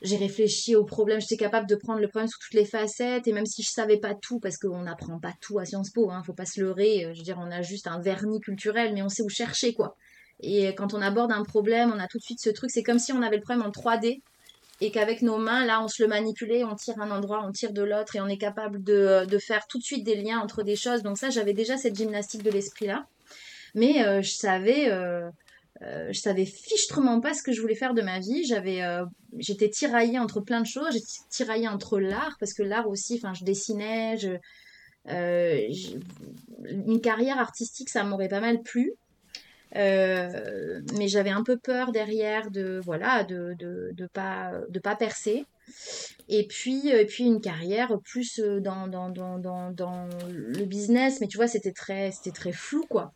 j'ai réfléchi au problème. J'étais capable de prendre le problème sous toutes les facettes. Et même si je savais pas tout, parce qu'on n'apprend pas tout à Sciences Po, hein, faut pas se leurrer. Je veux dire, on a juste un vernis culturel, mais on sait où chercher, quoi. Et quand on aborde un problème, on a tout de suite ce truc. C'est comme si on avait le problème en 3D et qu'avec nos mains, là, on se le manipulait, on tire un endroit, on tire de l'autre et on est capable de, de faire tout de suite des liens entre des choses. Donc ça, j'avais déjà cette gymnastique de l'esprit-là. Mais euh, je savais, euh, euh, je savais fichtrement pas ce que je voulais faire de ma vie. J'avais, j'étais tiraillée entre plein de choses. J'étais tiraillée entre l'art parce que l'art aussi, enfin, je dessinais, une carrière artistique, ça m'aurait pas mal plu. Euh, mais j'avais un peu peur derrière de voilà de de, de pas de pas percer. Et puis et puis une carrière plus euh, dans dans, dans, dans, dans le business. Mais tu vois c'était très c'était très flou quoi.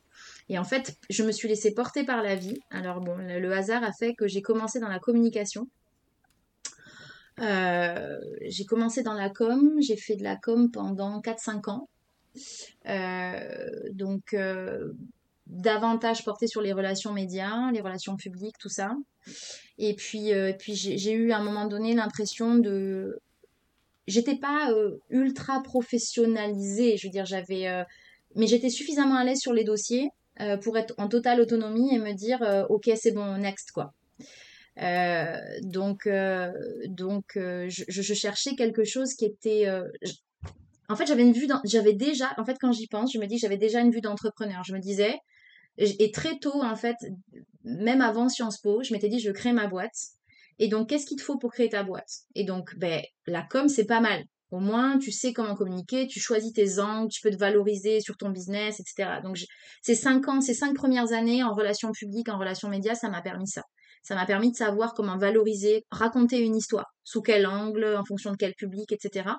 Et en fait je me suis laissée porter par la vie. Alors bon le, hasard a fait que j'ai commencé dans la communication. Euh, j'ai commencé dans la com. J'ai fait de la com pendant 4-5 ans. Euh, donc euh, davantage porté sur les relations médias, les relations publiques, tout ça. Et puis, euh, puis j'ai eu à un moment donné l'impression de... J'étais pas euh, ultra professionnalisée, je veux dire, j'avais... euh, Mais j'étais suffisamment à l'aise sur les dossiers pour être en totale autonomie et me dire, ok, c'est bon, next, quoi. Donc, donc je, cherchais quelque chose qui était... En fait, j'avais une vue, j'avais déjà, en fait, quand j'y pense, je me dis que j'avais déjà une vue d'entrepreneur. Je me disais, et très tôt, en fait, même avant Sciences Po, je m'étais dit, je créer ma boîte. Et donc, qu'est-ce qu'il te faut pour créer ta boîte? Et donc, ben, la com, c'est pas mal. Au moins, tu sais comment communiquer, tu choisis tes angles, tu peux te valoriser sur ton business, etc. Donc, ces cinq ans, ces cinq premières années en relations publiques, en relations médias, ça m'a permis ça. Ça m'a permis de savoir comment valoriser, raconter une histoire, sous quel angle, en fonction de quel public, etc.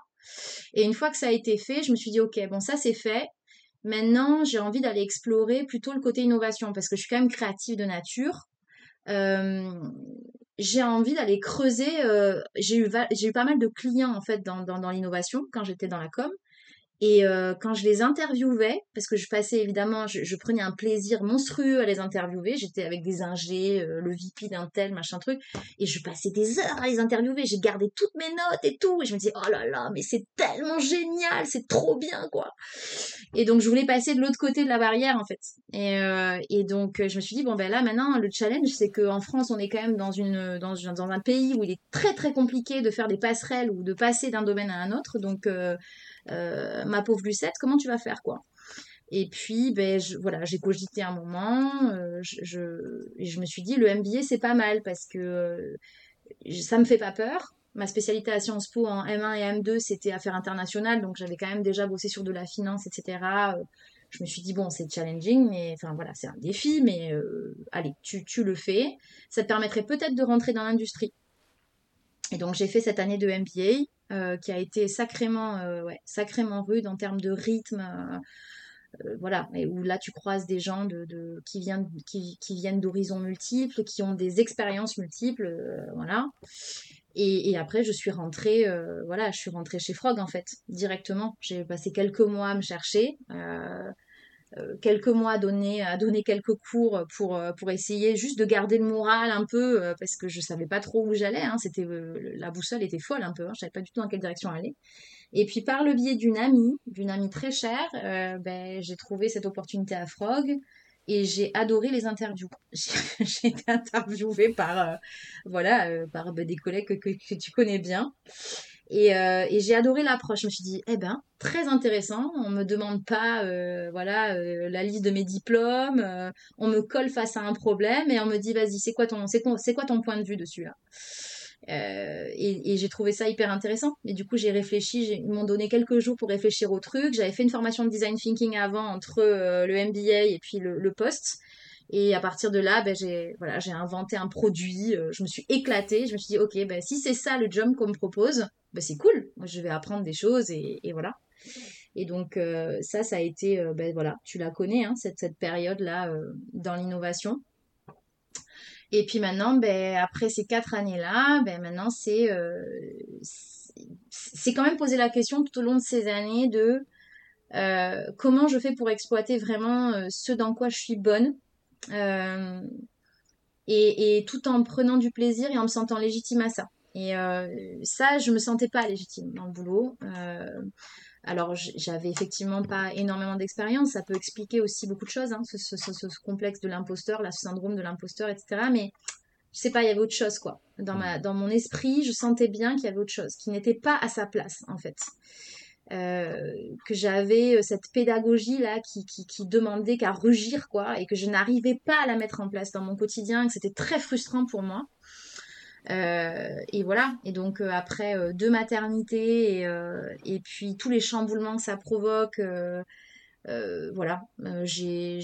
Et une fois que ça a été fait, je me suis dit, ok, bon, ça c'est fait. Maintenant, j'ai envie d'aller explorer plutôt le côté innovation parce que je suis quand même créative de nature. Euh, j'ai envie d'aller creuser. euh, j'ai eu, pas mal de clients en fait dans l'innovation quand j'étais dans la com. Et euh, quand je les interviewais, parce que je passais évidemment, je, prenais un plaisir monstrueux à les interviewer. J'étais avec des ingés, euh, le VP d'un tel, machin truc, et je passais des heures à les interviewer. J'ai gardé toutes mes notes et tout, et je me disais oh là là, mais c'est tellement génial, c'est trop bien quoi. Et donc je voulais passer de l'autre côté de la barrière en fait. Et, euh, et donc je me suis dit bon ben là maintenant le challenge c'est qu'en France on est quand même dans une dans, dans un pays où il est très très compliqué de faire des passerelles ou de passer d'un domaine à un autre. Donc euh, ma pauvre Lucette, comment tu vas faire quoi? Et puis ben voilà j'ai cogité un moment. euh, je, et je me suis dit le MBA c'est pas mal parce que euh, ça me fait pas peur. Ma spécialité à Sciences Po en M1 et M2, c'était affaires internationales, donc j'avais quand même déjà bossé sur de la finance, etc. Euh, Je me suis dit, bon, c'est challenging, mais enfin voilà, c'est un défi, mais euh, allez, tu, tu le fais. Ça te permettrait peut-être de rentrer dans l'industrie. Et donc j'ai fait cette année de MBA euh, qui a été sacrément, euh, sacrément rude en termes de rythme. euh, voilà, et où là tu croises des gens de, qui viennent, qui, viennent d'horizons multiples, qui ont des expériences multiples, voilà. Et, et après, je suis rentrée, voilà, je suis rentrée chez Frog en fait, directement. J'ai passé quelques mois à me chercher, quelques mois à donner, à donner quelques cours pour, euh, pour essayer juste de garder le moral un peu, euh, parce que je savais pas trop où j'allais. Hein, c'était, euh, la boussole était folle un peu, hein, je savais pas du tout dans quelle direction aller. Et puis par le biais d'une amie, d'une amie très chère, euh, ben, j'ai trouvé cette opportunité à Frog et j'ai adoré les interviews. J'ai été interviewée par, euh, voilà, euh, par ben, des collègues que, que tu connais bien. Et, euh, et j'ai adoré l'approche. Je me suis dit, eh ben, très intéressant. On me demande pas, euh, voilà, euh, la liste de mes diplômes. euh, on me colle face à un problème et on me dit, vas-y, c'est quoi ton, c'est quoi, ton point de vue dessus là? Euh, et, et j'ai trouvé ça hyper intéressant. Et du coup, j'ai réfléchi, ils m'ont donné quelques jours pour réfléchir au truc. J'avais fait une formation de design thinking avant entre euh, le MBA et puis le, le poste. Et à partir de là, ben, j'ai voilà, j'ai inventé un produit. euh, je me suis éclatée. Je me suis dit, ok, ben, si c'est ça le job qu'on me propose, ben, c'est cool. Je vais apprendre des choses et, voilà. Et donc euh, ça, ça a été, euh, ben voilà, tu la connais, hein, cette, cette période-là dans l'innovation. Et puis maintenant, ben, après ces quatre années-là, ben, maintenant c'est quand même poser la question tout au long de ces années de comment je fais pour exploiter vraiment ce dans quoi je suis bonne euh, et, tout en prenant du plaisir et en me sentant légitime à ça. Et euh, ça, je me sentais pas légitime dans le boulot. Euh, alors, j'avais effectivement pas énormément d'expérience. Ça peut expliquer aussi beaucoup de choses, hein, ce, complexe de l'imposteur, le syndrome de l'imposteur, etc. Mais je sais pas, il y avait autre chose, quoi. Dans ma, dans mon esprit, je sentais bien qu'il y avait autre chose, qui n'était pas à sa place, en fait. Euh, que j'avais euh, cette pédagogie là qui, qui, demandait qu'à rugir quoi et que je n'arrivais pas à la mettre en place dans mon quotidien que c'était très frustrant pour moi euh, et voilà. Et donc après deux maternités et, et puis tous les chamboulements que ça provoque, voilà, j'ai,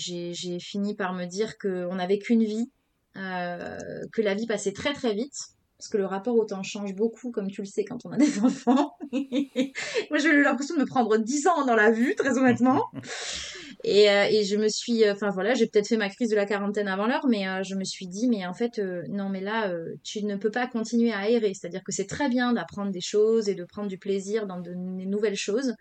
fini par me dire qu'on n'avait qu'une vie, que la vie passait très très vite. Parce que le rapport au temps change beaucoup, comme tu le sais, quand on a des enfants. Moi, j'ai eu l'impression de me prendre 10 ans dans la vue, très honnêtement. Et, euh, je me suis, euh, enfin voilà, j'ai peut-être fait ma crise de la quarantaine avant l'heure, mais euh, je me suis dit, mais en fait, non, mais là, tu ne peux pas continuer à errer. C'est-à-dire que c'est très bien d'apprendre des choses et de prendre du plaisir dans de, nouvelles choses.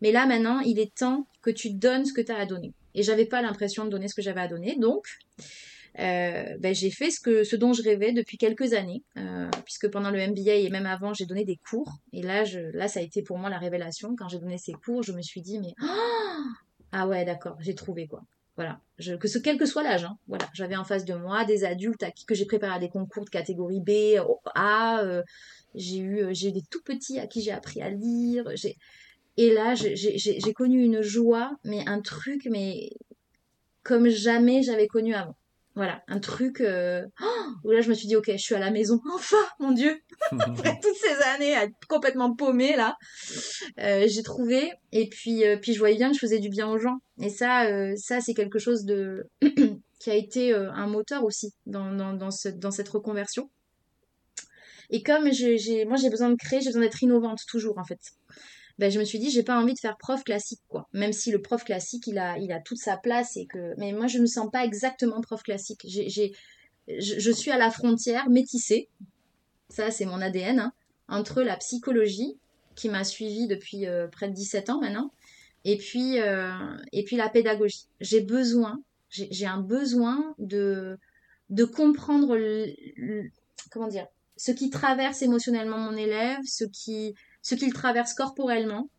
Mais là, maintenant, il est temps que tu donnes ce que tu as à donner. Et j'avais pas l'impression de donner ce que j'avais à donner. Donc, euh, ben, j'ai fait ce, que, ce dont je rêvais depuis quelques années, euh, puisque pendant le MBA et même avant, j'ai donné des cours. Et là, je, là, ça a été pour moi la révélation. Quand j'ai donné ces cours, je me suis dit, mais oh ah ouais, d'accord, j'ai trouvé quoi. Voilà, je, que ce, quel que soit l'âge, hein, voilà, j'avais en face de moi des adultes à qui que j'ai préparé à des concours de catégorie B, A, euh, j'ai eu, euh, j'ai eu des tout petits à qui j'ai appris à lire, et là, j'ai connu une joie, mais un truc, mais comme jamais j'avais connu avant. Voilà, un truc euh, oh, où là je me suis dit ok, je suis à la maison, enfin, mon Dieu, après toutes ces années à être complètement paumée là, euh, j'ai trouvé. Et puis euh, puis je voyais bien que je faisais du bien aux gens. Et ça ça c'est quelque chose de qui a été un moteur aussi dans dans dans, ce, dans cette reconversion. Et comme j'ai moi j'ai besoin de créer, j'ai besoin d'être innovante toujours en fait ben, je me suis dit j'ai pas envie de faire prof classique quoi. Même si le prof classique il a il a toute sa place et que mais moi je me sens pas exactement prof classique. J'ai j'ai je, suis à la frontière métissée, ça c'est mon ADN, hein, entre la psychologie, qui m'a suivie depuis euh, près de 17 ans maintenant, et puis, euh, et puis la pédagogie. J'ai besoin, j'ai un besoin de, de comprendre, comment dire, ce qui traverse émotionnellement mon élève, ce qui, ce qu'il traverse corporellement,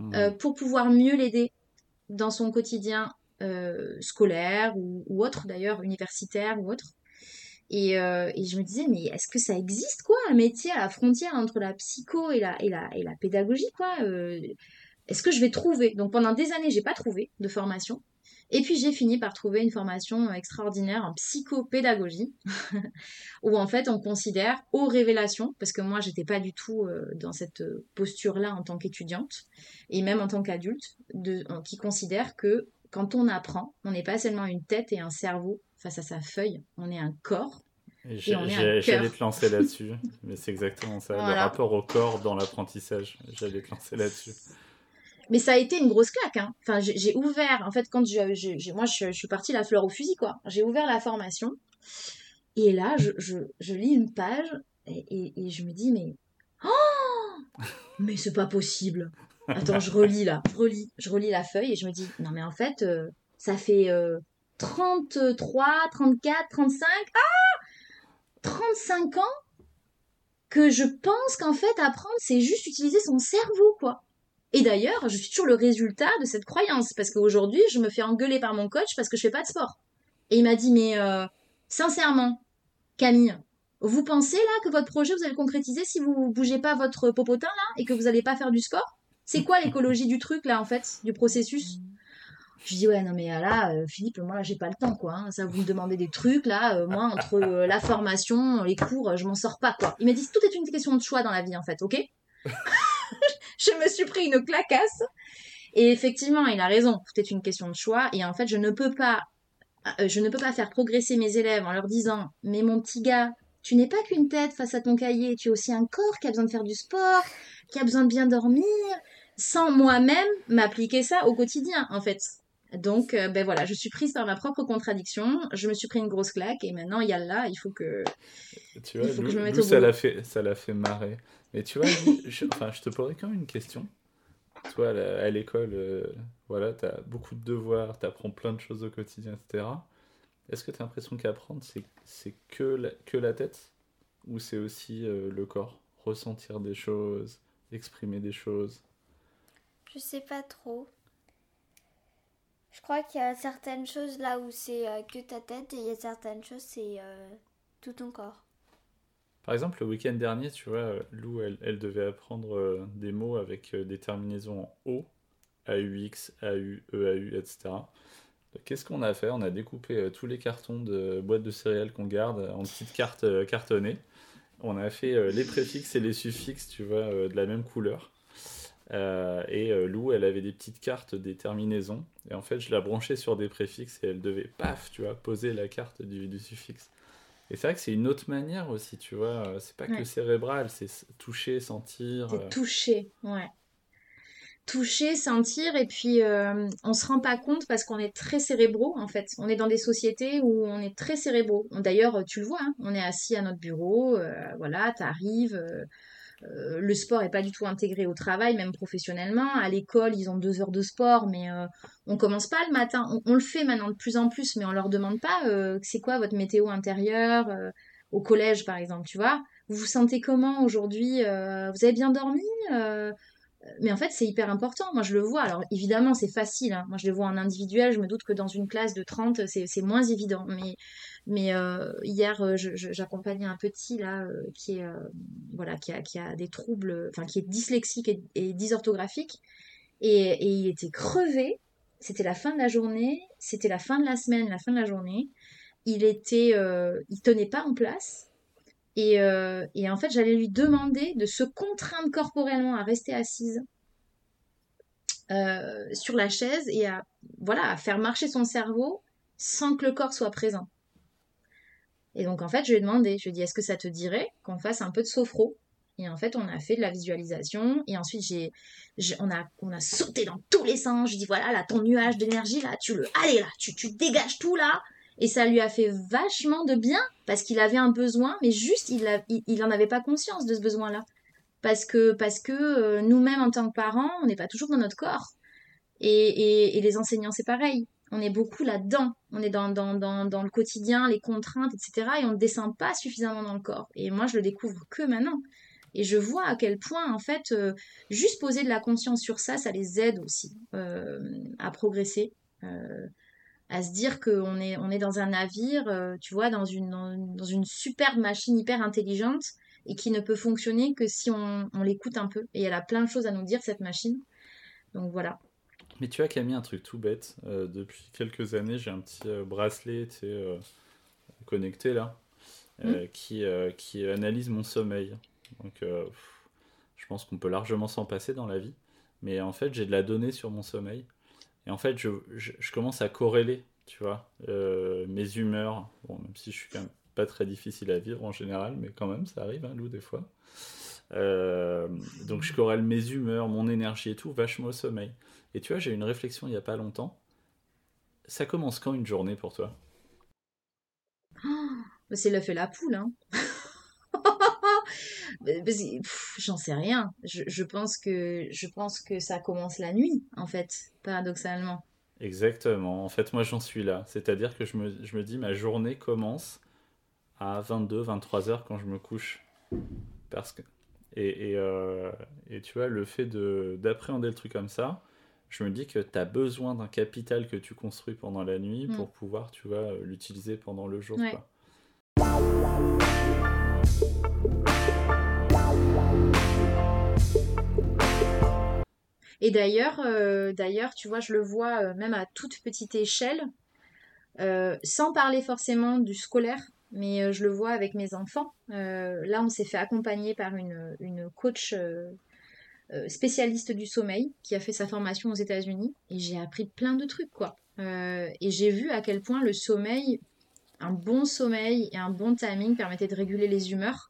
mmh. euh, pour pouvoir mieux l'aider dans son quotidien scolaire ou, ou autre d'ailleurs, universitaire ou autre. Euh, et, je me disais, mais est-ce que ça existe, quoi, un métier à la frontière entre la psycho et la, et la, et la pédagogie, quoi euh, Est-ce que je vais trouver? Donc pendant des années, j'ai pas trouvé de formation. Et puis j'ai fini par trouver une formation extraordinaire en psychopédagogie, où en fait on considère aux révélations, parce que moi j'étais pas du tout euh, dans cette posture-là en tant qu'étudiante, et même en tant qu'adulte, qui considère que quand on apprend, on n'est pas seulement une tête et un cerveau face à sa feuille, on est un corps. J'allais te lancer là-dessus, mais c'est exactement ça, le rapport au corps dans l'apprentissage. J'allais te lancer là-dessus. Mais ça a été une grosse claque. Hein. Enfin, j'ai ouvert, en fait, quand je, moi je, suis partie la fleur au fusil, quoi. J'ai ouvert la formation, et là, je, lis une page, et, je me dis, mais. Oh Mais c'est pas possible Attends, je relis là, je relis, je relis la feuille, et je me dis, non, mais en fait, euh, ça fait. Euh, 33, 34, 35, ah 35 ans que je pense qu'en fait apprendre c'est juste utiliser son cerveau quoi. Et d'ailleurs, je suis toujours le résultat de cette croyance parce qu'aujourd'hui, je me fais engueuler par mon coach parce que je fais pas de sport. Et il m'a dit mais euh, sincèrement, Camille, vous pensez là que votre projet vous allez le concrétiser si vous bougez pas votre popotin là et que vous n'allez pas faire du sport? C'est quoi l'écologie du truc là en fait, du processus? Je dis ouais non mais là euh, Philippe moi là j'ai pas le temps quoi hein. ça vous me demandez des trucs là euh, moi entre euh, la formation les cours je m'en sors pas quoi il m'a dit tout est une question de choix dans la vie en fait ok? je me suis pris une clacasse et effectivement il a raison tout est une question de choix et en fait je ne peux pas je ne peux pas faire progresser mes élèves en leur disant mais mon petit gars tu n'es pas qu'une tête face à ton cahier tu es aussi un corps qui a besoin de faire du sport qui a besoin de bien dormir sans moi-même m'appliquer ça au quotidien en fait donc, euh, ben voilà, je suis prise par ma propre contradiction. Je me suis pris une grosse claque et maintenant, il y a là, il faut que. Tu vois, je me mette au ça l'a fait, ça l'a fait marrer. Mais tu vois, je, enfin, je te poserais quand même une question. Toi, à l'école, euh, voilà, tu as beaucoup de devoirs, tu apprends plein de choses au quotidien, etc. Est-ce que tu as l'impression qu'apprendre, c'est, que, la, que la tête? Ou c'est aussi euh, le corps? Ressentir des choses, exprimer des choses? Je sais pas trop. Je crois qu'il y a certaines choses là où c'est euh, que ta tête et il y a certaines choses c'est tout ton corps. Par exemple, le week-end dernier, tu vois, Lou, elle, devait apprendre euh, des mots avec des terminaisons en O, AUX, AU, EAU, etc. Qu'est-ce qu'on a fait? On a découpé tous les cartons de boîtes de céréales qu'on garde en petites cartes cartonnées. On a fait les préfixes et les suffixes, tu vois, de la même couleur. Euh, et euh, Lou, elle avait des petites cartes des terminaisons. Et en fait, je la branchais sur des préfixes et elle devait, paf, tu vois, poser la carte du, suffixe. Et c'est vrai que c'est une autre manière aussi, tu vois. Euh, c'est pas que cérébral, c'est toucher, sentir. C'est toucher, ouais. Toucher, sentir, et puis on se rend pas compte parce qu'on est très cérébraux, en fait. On est dans des sociétés où on est très cérébraux. D'ailleurs, tu le vois, hein, on est assis à notre bureau, voilà, t'arrives euh, le sport est pas du tout intégré au travail, même professionnellement. À l'école, ils ont deux heures de sport, mais euh, on commence pas le matin. On, le fait maintenant de plus en plus, mais on leur demande pas euh, c'est quoi votre météo intérieure au collège, par exemple, tu vois. Vous vous sentez comment aujourd'hui Vous avez bien dormi mais en fait, c'est hyper important. Moi, je le vois. Alors, évidemment, c'est facile. Hein. Moi, je le vois en individuel. Je me doute que dans une classe de 30, c'est moins évident. Mais mais euh, hier, euh, j'accompagnais un petit là euh, qui est voilà qui a, qui a des troubles, enfin qui est dyslexique et, dysorthographique, et, et, il était crevé. C'était la fin de la journée, c'était la fin de la semaine, la fin de la journée. Il était, il tenait pas en place. Et, et en fait, j'allais lui demander de se contraindre corporellement à rester assise sur la chaise et à voilà à faire marcher son cerveau sans que le corps soit présent. Et donc, en fait, je lui ai demandé, je lui ai dit, est-ce que ça te dirait qu'on fasse un peu de sophro? Et en fait, on a fait de la visualisation. Et ensuite, j'ai, on, a, on a sauté dans tous les sens. Je lui dit, voilà, là, ton nuage d'énergie, là, tu le, allez, là, tu, tu dégages tout, là. Et ça lui a fait vachement de bien parce qu'il avait un besoin, mais juste il, a, il, en avait pas conscience de ce besoin-là. Parce que, parce que euh, nous-mêmes en tant que parents, on n'est pas toujours dans notre corps. Et, et, les enseignants, c'est pareil. On est beaucoup là-dedans. On est dans, dans, dans, dans, le quotidien, les contraintes, etc. Et on ne descend pas suffisamment dans le corps. Et moi, je le découvre que maintenant. Et je vois à quel point, en fait, euh, juste poser de la conscience sur ça, ça les aide aussi euh, à progresser, à se dire qu'on est, on est dans un navire, tu vois, dans une, dans, une superbe machine hyper intelligente et qui ne peut fonctionner que si on, on l'écoute un peu. Et elle a plein de choses à nous dire, cette machine. Donc voilà. Mais tu as Camille, un truc tout bête. depuis quelques années, j'ai un petit bracelet connecté là, mmh. qui, qui analyse mon sommeil. Donc, euh, je pense qu'on peut largement s'en passer dans la vie. Mais en fait, j'ai de la donnée sur mon sommeil. Et en fait, je, je, commence à corréler, tu vois, euh, mes humeurs. Bon, même si je suis quand même pas très difficile à vivre en général, mais quand même, ça arrive, hein, Lou, des fois. Euh, donc, je corrèle mes humeurs, mon énergie et tout, vachement au sommeil. Et tu vois, j'ai eu une réflexion il y a pas longtemps. Ça commence quand une journée pour toi? C'est le fait la poule, hein J'en sais rien. Je, pense que, je pense que ça commence la nuit, en fait, paradoxalement. Exactement. En fait, moi, j'en suis là. C'est-à-dire que je me, je me dis, ma journée commence à 22, 23 heures quand je me couche. Parce que... Et, et, euh, et tu vois, le fait d'appréhender le truc comme ça, je me dis que tu as besoin d'un capital que tu construis pendant la nuit mm. pour pouvoir, tu vois, l'utiliser pendant le jour. Quoi. Et d'ailleurs, euh, d'ailleurs, tu vois, je le vois euh, même à toute petite échelle, euh, sans parler forcément du scolaire, mais je le vois avec mes enfants. là, on s'est fait accompagner par une, une coach spécialiste du sommeil qui a fait sa formation aux États-Unis et j'ai appris plein de trucs, quoi. et j'ai vu à quel point le sommeil, un bon sommeil et un bon timing permettait de réguler les humeurs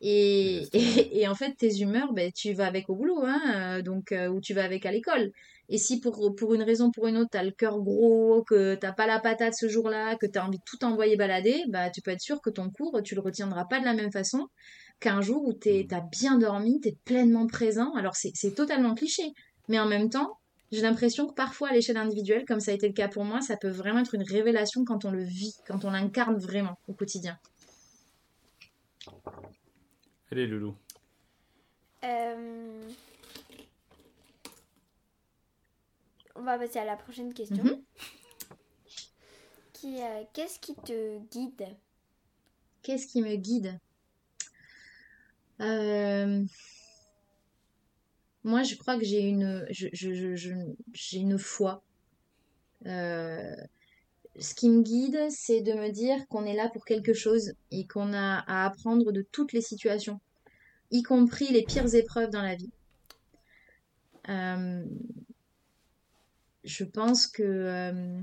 et, et, en fait, tes humeurs, ben, tu vas avec au boulot, hein, euh, donc, euh, ou tu vas avec à l'école. Et si pour, pour une raison ou pour une autre, tu as le cœur gros, que t'as pas la patate ce jour-là, que tu as envie de tout envoyer balader, bah, tu peux être sûr que ton cours, tu le retiendras pas de la même façon qu'un jour où tu mmh. as bien dormi, tu es pleinement présent. Alors, c'est totalement cliché. Mais en même temps, j'ai l'impression que parfois, à l'échelle individuelle, comme ça a été le cas pour moi, ça peut vraiment être une révélation quand on le vit, quand on l'incarne vraiment au quotidien. Allez, Loulou. Euh, on va passer à la prochaine question. Mhm. Qui, euh, qu'est-ce qui te guide? Qu'est-ce qui me guide? Euh, Moi, je crois que j'ai une, j'ai une foi. Ce qui me guide, c'est de me dire qu'on est là pour quelque chose et qu'on a à apprendre de toutes les situations y compris les pires épreuves dans la vie. Euh, je pense que euh,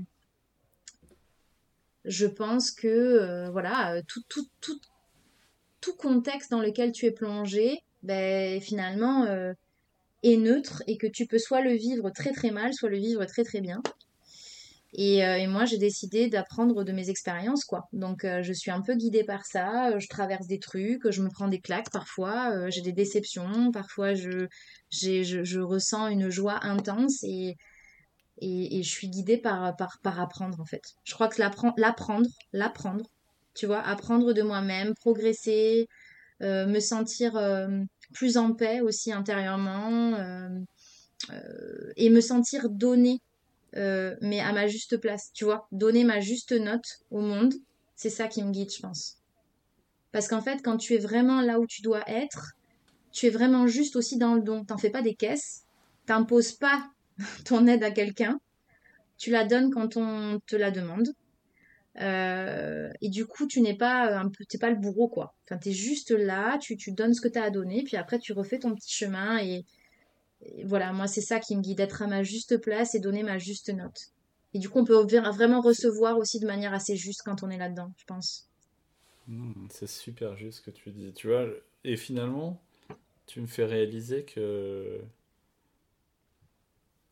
je pense que euh, voilà tout, contexte dans lequel tu es plongé ben, finalement est neutre et que tu peux soit le vivre très très mal soit le vivre très très bien euh, et, moi, j'ai décidé d'apprendre de mes expériences, quoi. Donc, euh, je suis un peu guidée par ça. Euh, je traverse des trucs, je me prends des claques parfois, j'ai des déceptions, parfois je, je, ressens une joie intense et, et, je suis guidée par, par, par, apprendre, en fait. Je crois que l'apprendre, l'apprendre, tu vois, apprendre de moi-même, progresser, me sentir plus en paix aussi intérieurement et me sentir donnée euh, mais à ma juste place, tu vois. Donner ma juste note au monde, c'est ça qui me guide, je pense. Parce qu'en fait, quand tu es vraiment là où tu dois être, tu es vraiment juste aussi dans le don. T'en fais pas des caisses, t'imposes pas ton aide à quelqu'un, tu la donnes quand on te la demande. Euh, et du coup, tu n'es pas un peu, t'es pas le bourreau, quoi. Enfin, t'es juste là, tu, tu donnes ce que t'as à donner, puis après, tu refais ton petit chemin et, voilà, moi, c'est ça qui me guide, d'être à ma juste place et donner ma juste note. Et du coup, on peut vraiment recevoir aussi de manière assez juste quand on est là-dedans, je pense. Hmm, c'est super juste ce que tu dis. Tu vois, et finalement, tu me fais réaliser que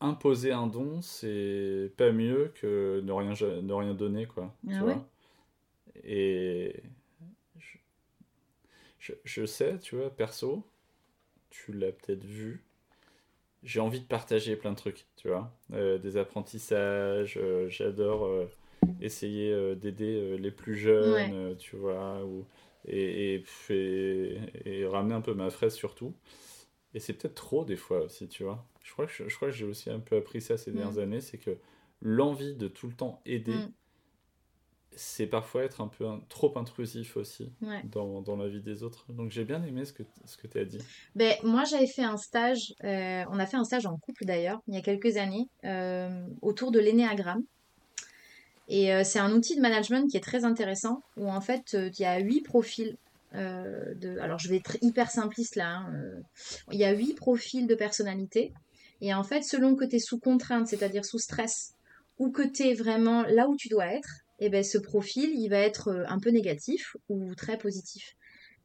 imposer un don, c'est pas mieux que ne rien, ne rien donner, quoi. Ah tu ouais vois Et je, je, je sais, tu vois, perso, tu l'as peut-être vu, j'ai envie de partager plein de trucs, tu vois. Euh, des apprentissages, euh, j'adore euh, essayer d'aider les plus jeunes, Ouais. tu vois, ou, et, et, et, et ramener un peu ma fraise surtout. Et c'est peut-être trop des fois aussi, tu vois. Je crois que, je, je crois que j'ai aussi un peu appris ça ces Mm. dernières années, c'est que l'envie de tout le temps aider, Mm. C'est parfois être un peu un- trop intrusif aussi Ouais. dans, dans la vie des autres. Donc j'ai bien aimé ce que, ce que tu as dit. Ben, moi, j'avais fait un stage, euh, on a fait un stage en couple d'ailleurs, il y a quelques années, euh, autour de l'énéagramme. Et euh, c'est un outil de management qui est très intéressant, où en fait, il y a huit profils. de... Alors, je vais être hyper simpliste là. hein, Il y a huit profils de personnalité. Et en fait, selon que tu es sous contrainte, c'est-à-dire sous stress, ou que tu es vraiment là où tu dois être, et ben, ce profil, il va être euh, un peu négatif ou très positif.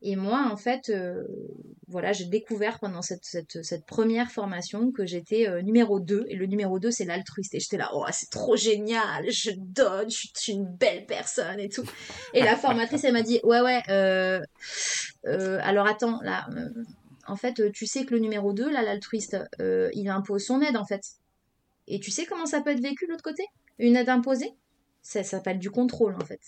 Et moi, en fait, euh, voilà, j'ai découvert pendant cette, première formation que j'étais euh, numéro 2. Et le numéro 2, c'est l'altruiste. Et j'étais là, oh, c'est trop génial, je donne, je suis, une belle personne et tout. Et la formatrice, elle m'a dit, ouais, ouais, alors attends, là, en fait, tu sais que le numéro 2, là, l'altruiste, il impose son aide, en fait. Et tu sais comment ça peut être vécu de l'autre côté? Une aide imposée? Ça s'appelle du contrôle, en fait.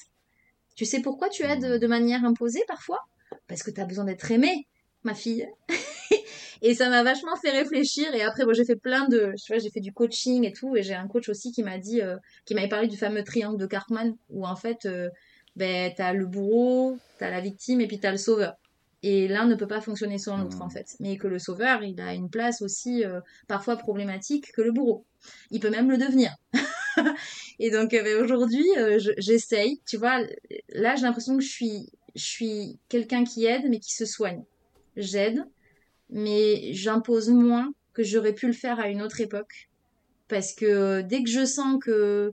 Tu sais pourquoi tu aides de manière imposée parfois? Parce que tu as besoin d'être aimé, ma fille. et ça m'a vachement fait réfléchir. Et après, bon, j'ai fait plein de. Tu vois, j'ai fait du coaching et tout. Et j'ai un coach aussi qui m'a dit, euh, qui m'avait parlé du fameux triangle de Cartman, où en fait, euh, ben, tu as le bourreau, tu as la victime et puis tu as le sauveur. Et l'un ne peut pas fonctionner sans l'autre, en fait. Mais que le sauveur, il a une place aussi euh, parfois problématique que le bourreau. Il peut même le devenir. Et donc euh, ben, aujourd'hui, euh, je- j'essaye. Tu vois, là, j'ai l'impression que je suis, je suis quelqu'un qui aide, mais qui se soigne. J'aide, mais j'impose moins que j'aurais pu le faire à une autre époque. Parce que euh, dès que je sens que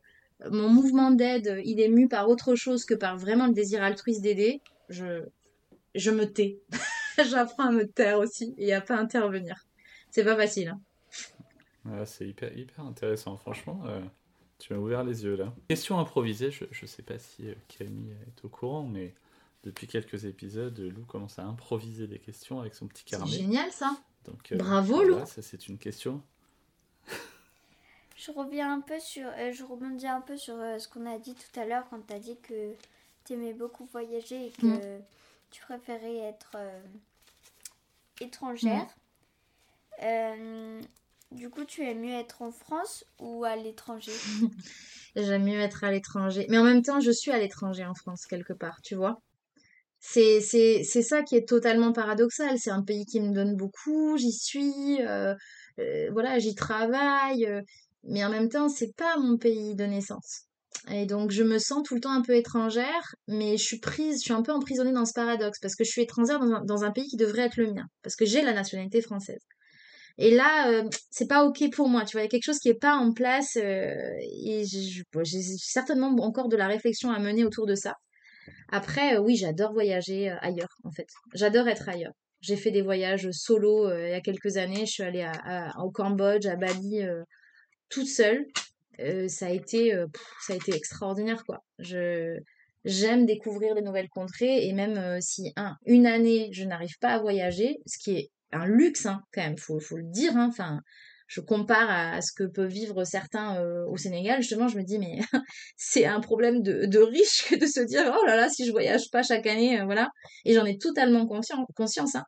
mon mouvement d'aide, il est mu par autre chose que par vraiment le désir altruiste d'aider, je, je me tais. J'apprends à me taire aussi et à pas intervenir. C'est pas facile. hein. C'est hyper, hyper intéressant, franchement. Tu m'as ouvert les yeux là. Question improvisée, je, je sais pas si euh, Camille est au courant, mais depuis quelques épisodes, Lou commence à improviser des questions avec son petit C'est carnet. génial ça. Donc, euh, Bravo, voilà, Lou. Ça, c'est une question. Je reviens un peu sur, euh, je rebondis un peu sur euh, ce qu'on a dit tout à l'heure quand tu as dit que tu aimais beaucoup voyager et que Mm. tu préférais être euh, étrangère. Euh, du coup, tu aimes mieux être en France ou à l'étranger? J'aime mieux être à l'étranger. Mais en même temps, je suis à l'étranger en France, quelque part, tu vois. C'est, c'est, c'est ça qui est totalement paradoxal. C'est un pays qui me donne beaucoup, j'y suis, euh, euh, voilà, j'y travaille. euh, mais en même temps, c'est pas mon pays de naissance. Et donc, je me sens tout le temps un peu étrangère, mais je suis prise, je suis un peu emprisonnée dans ce paradoxe, parce que je suis étrangère dans un, dans un pays qui devrait être le mien, parce que j'ai la nationalité française. Et là, euh, c'est pas ok pour moi, tu vois, il y a quelque chose qui est pas en place, euh, et j'ai certainement encore de la réflexion à mener autour de ça. Après, euh, oui, j'adore voyager euh, ailleurs, en fait. J'adore être ailleurs. J'ai fait des voyages solo il y a quelques années. Je suis allée au Cambodge, à Bali, toute seule. Ça a été, ça a été extraordinaire, quoi. Je, j'aime découvrir des nouvelles contrées et même si un, une année je n'arrive pas à voyager, ce qui est un luxe, hein, quand même, faut, faut le dire. hein. Enfin, je compare à, ce que peuvent vivre certains euh, au Sénégal. Justement, je me dis, mais c'est un problème de, riche que de se dire, oh là là, si je voyage pas chaque année, euh, voilà. Et j'en ai totalement conscien- conscience, hein.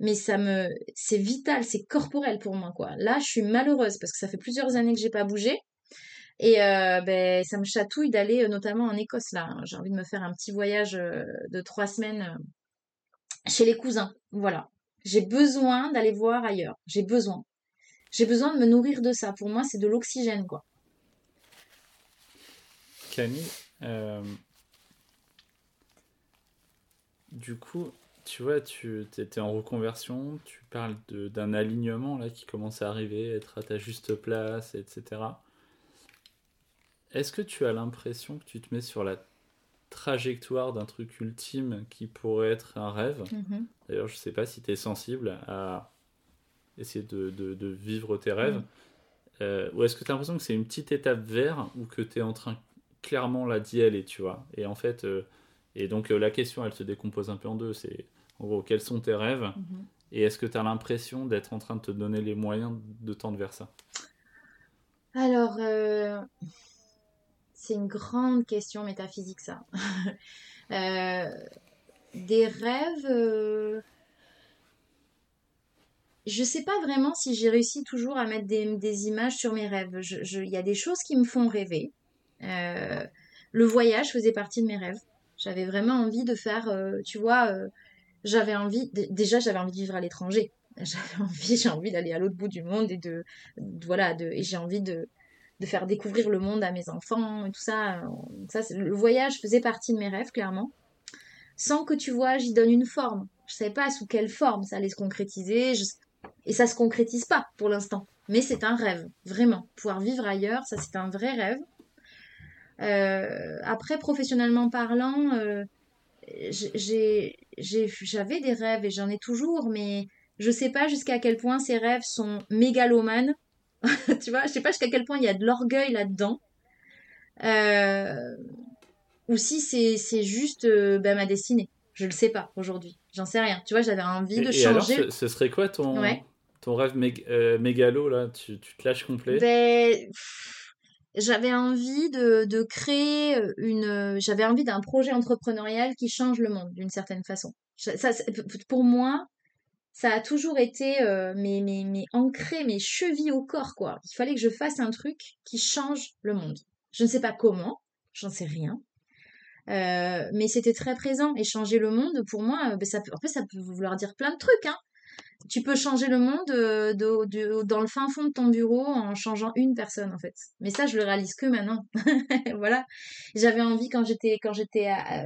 Mais ça me, c'est vital, c'est corporel pour moi, quoi. Là, je suis malheureuse parce que ça fait plusieurs années que j'ai pas bougé. Et euh, ben, ça me chatouille d'aller notamment en Écosse, là. J'ai envie de me faire un petit voyage de trois semaines chez les cousins. Voilà. J'ai besoin d'aller voir ailleurs. J'ai besoin. J'ai besoin de me nourrir de ça. Pour moi, c'est de l'oxygène, quoi. Camille, euh, du coup, tu vois, tu étais en reconversion, tu parles d'un alignement là qui commence à arriver, être à ta juste place, etc. Est-ce que tu as l'impression que tu te mets sur la trajectoire d'un truc ultime qui pourrait être un rêve D'ailleurs, je sais pas si tu es sensible à essayer de, de- de vivre tes rêves. Mm. euh, ou est-ce que tu as l'impression que c'est une petite étape vers ou que tu es en train clairement là d'y aller, tu vois? Et en fait, euh, et donc la question, elle se décompose un peu en deux. C'est en gros, quels sont tes rêves? Mhm. Et est-ce que tu as l'impression d'être en train de te donner les moyens de tendre vers ça? Alors, euh, c'est une grande question métaphysique, ça. Euh, des rêves, euh, je sais pas vraiment si j'ai réussi toujours à mettre des, images sur mes rêves. Il y a des choses qui me font rêver. Euh, le voyage faisait partie de mes rêves. J'avais vraiment envie de faire, tu vois, j'avais envie, déjà j'avais envie de vivre à l'étranger. J'avais envie, j'ai envie d'aller à l'autre bout du monde et de, voilà, et j'ai envie de, de faire découvrir le monde à mes enfants et tout ça. Ça, c'est- le voyage faisait partie de mes rêves, clairement. Sans que tu vois, j'y donne une forme. Je savais pas sous quelle forme ça allait se concrétiser. Et ça se concrétise pas pour l'instant. Mais c'est un rêve, vraiment. Pouvoir vivre ailleurs, ça c'est un vrai rêve. Euh, après, professionnellement parlant, euh, j'avais des rêves et j'en ai toujours, mais je sais pas jusqu'à quel point ces rêves sont mégalomanes. Tu vois, je sais pas jusqu'à quel point il y a de l'orgueil là-dedans. Euh, ou si c'est juste ben, ma destinée. Je le sais pas aujourd'hui. J'en sais rien. Tu vois, j'avais envie Et, de et alors, changer. ce, ce serait quoi ton, Ouais. ton rêve még- euh, mégalo là? Tu, tu te lâches complet? Ben, j'avais envie de, de créer une. J'avais envie d'un projet entrepreneurial qui change le monde d'une certaine façon. Ça, pour moi, ça a toujours été euh, mes, mes, mes ancré, mes chevilles au corps, quoi. Il fallait que je fasse un truc qui change le monde. Je ne sais pas comment, j'en sais rien. Euh, mais c'était très présent. Et changer le monde, pour moi, euh, ben, ça peut, en fait, ça peut vouloir dire plein de trucs, hein. Tu peux changer le monde euh, dans le fin fond de ton bureau en changeant une personne, en fait. Mais ça, je le réalise que maintenant. Voilà. J'avais envie quand j'étais quand j'étais à-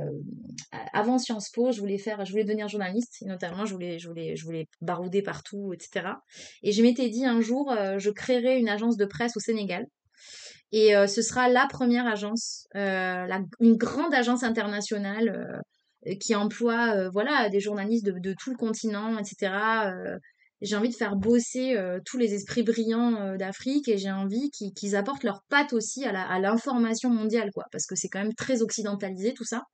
à- avant Sciences Po, je voulais faire, je voulais devenir journaliste. Et notamment, je voulais, je voulais, je voulais barouder partout, etc. Et je m'étais dit un jour, euh, je créerai une agence de presse au Sénégal. Et euh, ce sera la première agence, euh, une grande agence internationale euh, qui emploie euh, voilà, des journalistes de, tout le continent, etc. Euh, j'ai envie de faire bosser euh, tous les esprits brillants euh, d'Afrique et j'ai envie qu'ils apportent leur patte aussi à l'information mondiale, quoi, parce que c'est quand même très occidentalisé tout ça.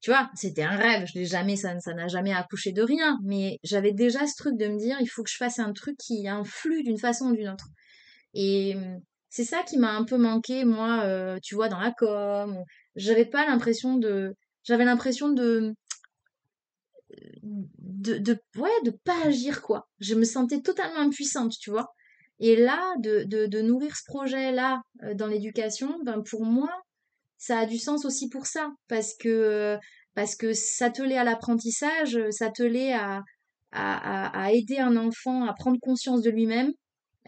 Tu vois, c'était un rêve, je l'ai jamais, ça, n'a jamais accouché de rien, mais j'avais déjà ce truc de me dire, il faut que je fasse un truc qui influe d'une façon ou d'une autre. Et c'est ça qui m'a un peu manqué, moi, euh, tu vois, dans la com. J'avais pas l'impression de. J'avais l'impression de. De, de. Ouais, de pas agir, quoi. Je me sentais totalement impuissante, tu vois. Et là, de, de, nourrir ce projet-là euh, dans l'éducation, ben pour moi, ça a du sens aussi pour ça. Parce que, parce que s'atteler à l'apprentissage, s'atteler à, à, à aider un enfant à prendre conscience de lui-même,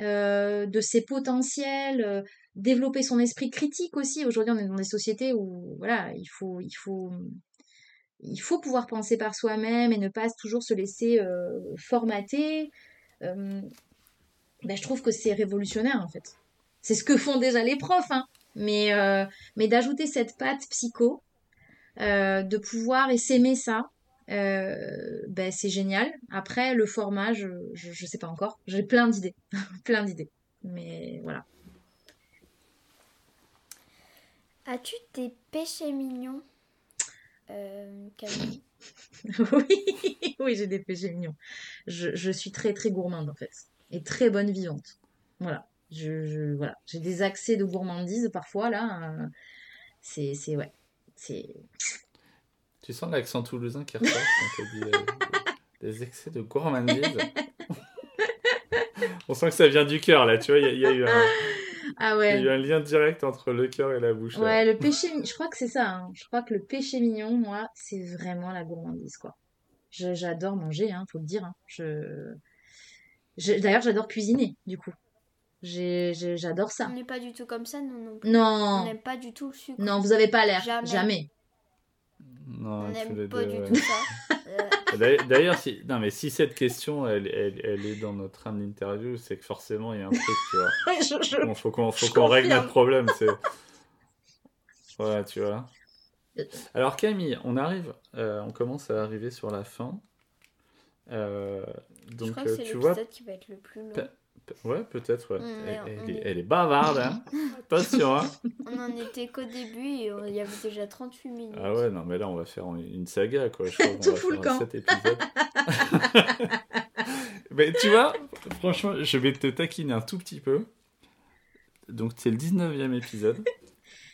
euh, de ses potentiels, euh, développer son esprit critique aussi. Aujourd'hui, on est dans des sociétés où voilà, il faut, il faut, il faut pouvoir penser par soi-même et ne pas toujours se laisser euh, formater. Euh, ben, je trouve que c'est révolutionnaire en fait. C'est ce que font déjà les profs, hein. Mais, euh, mais d'ajouter cette patte psycho, euh, de pouvoir essaimer ça, ben c'est génial. Après, le format, je, je sais pas encore. J'ai plein d'idées. plein d'idées. Mais voilà. As-tu des péchés mignons, euh, Camille? Oui, oui, j'ai des péchés mignons. Je, je suis très très gourmande en fait. Et très bonne vivante. Voilà. Je, je- voilà. J'ai des accès de gourmandise parfois là. euh, c'est, c'est, ouais. C'est. Tu sens l'accent toulousain qui ressort quand tu dit euh, des excès de gourmandise? On sent que ça vient du cœur là, tu vois, il y, y a eu un- Ah il y a ouais. eu un lien direct entre le cœur et la bouche. là. Ouais, le péché, je crois que c'est ça. hein. Je crois que le péché mignon, moi, c'est vraiment la gourmandise, quoi. Je- J'adore manger, hein, faut le dire. hein. Je, je- d'ailleurs, j'adore cuisiner, du coup. J'adore ça. On n'est pas du tout comme ça, nous non plus. On Non, n'aime pas du tout le sucre. non, vous avez pas l'air. Jamais. Jamais. Non, On n'aime pas deux, du ouais. tout ça. Euh, D'ailleurs- si... non, mais si cette question elle, elle, elle est dans notre trame d'interview, c'est que forcément il y a un truc, tu vois. Je- je- Bon, faut qu'on Je qu'on règle notre problème. Voilà, tu vois. Alors Camille, on arrive, euh, on commence à arriver sur la fin. Euh, je donc crois que euh, c'est tu vois, qui va être le plus long. Ouais, peut-être, ouais. Elle, mais on elle est, est- elle est bavarde, hein. Attention, hein. On en était qu'au début et on- il y avait déjà 38 minutes. Ah ouais, non, mais là, on va faire une saga, quoi. Je crois qu'on Tout va fout le camp. cet épisode. mais tu vois, franchement, je vais te taquiner un tout petit peu. Donc, c'est le 19e épisode.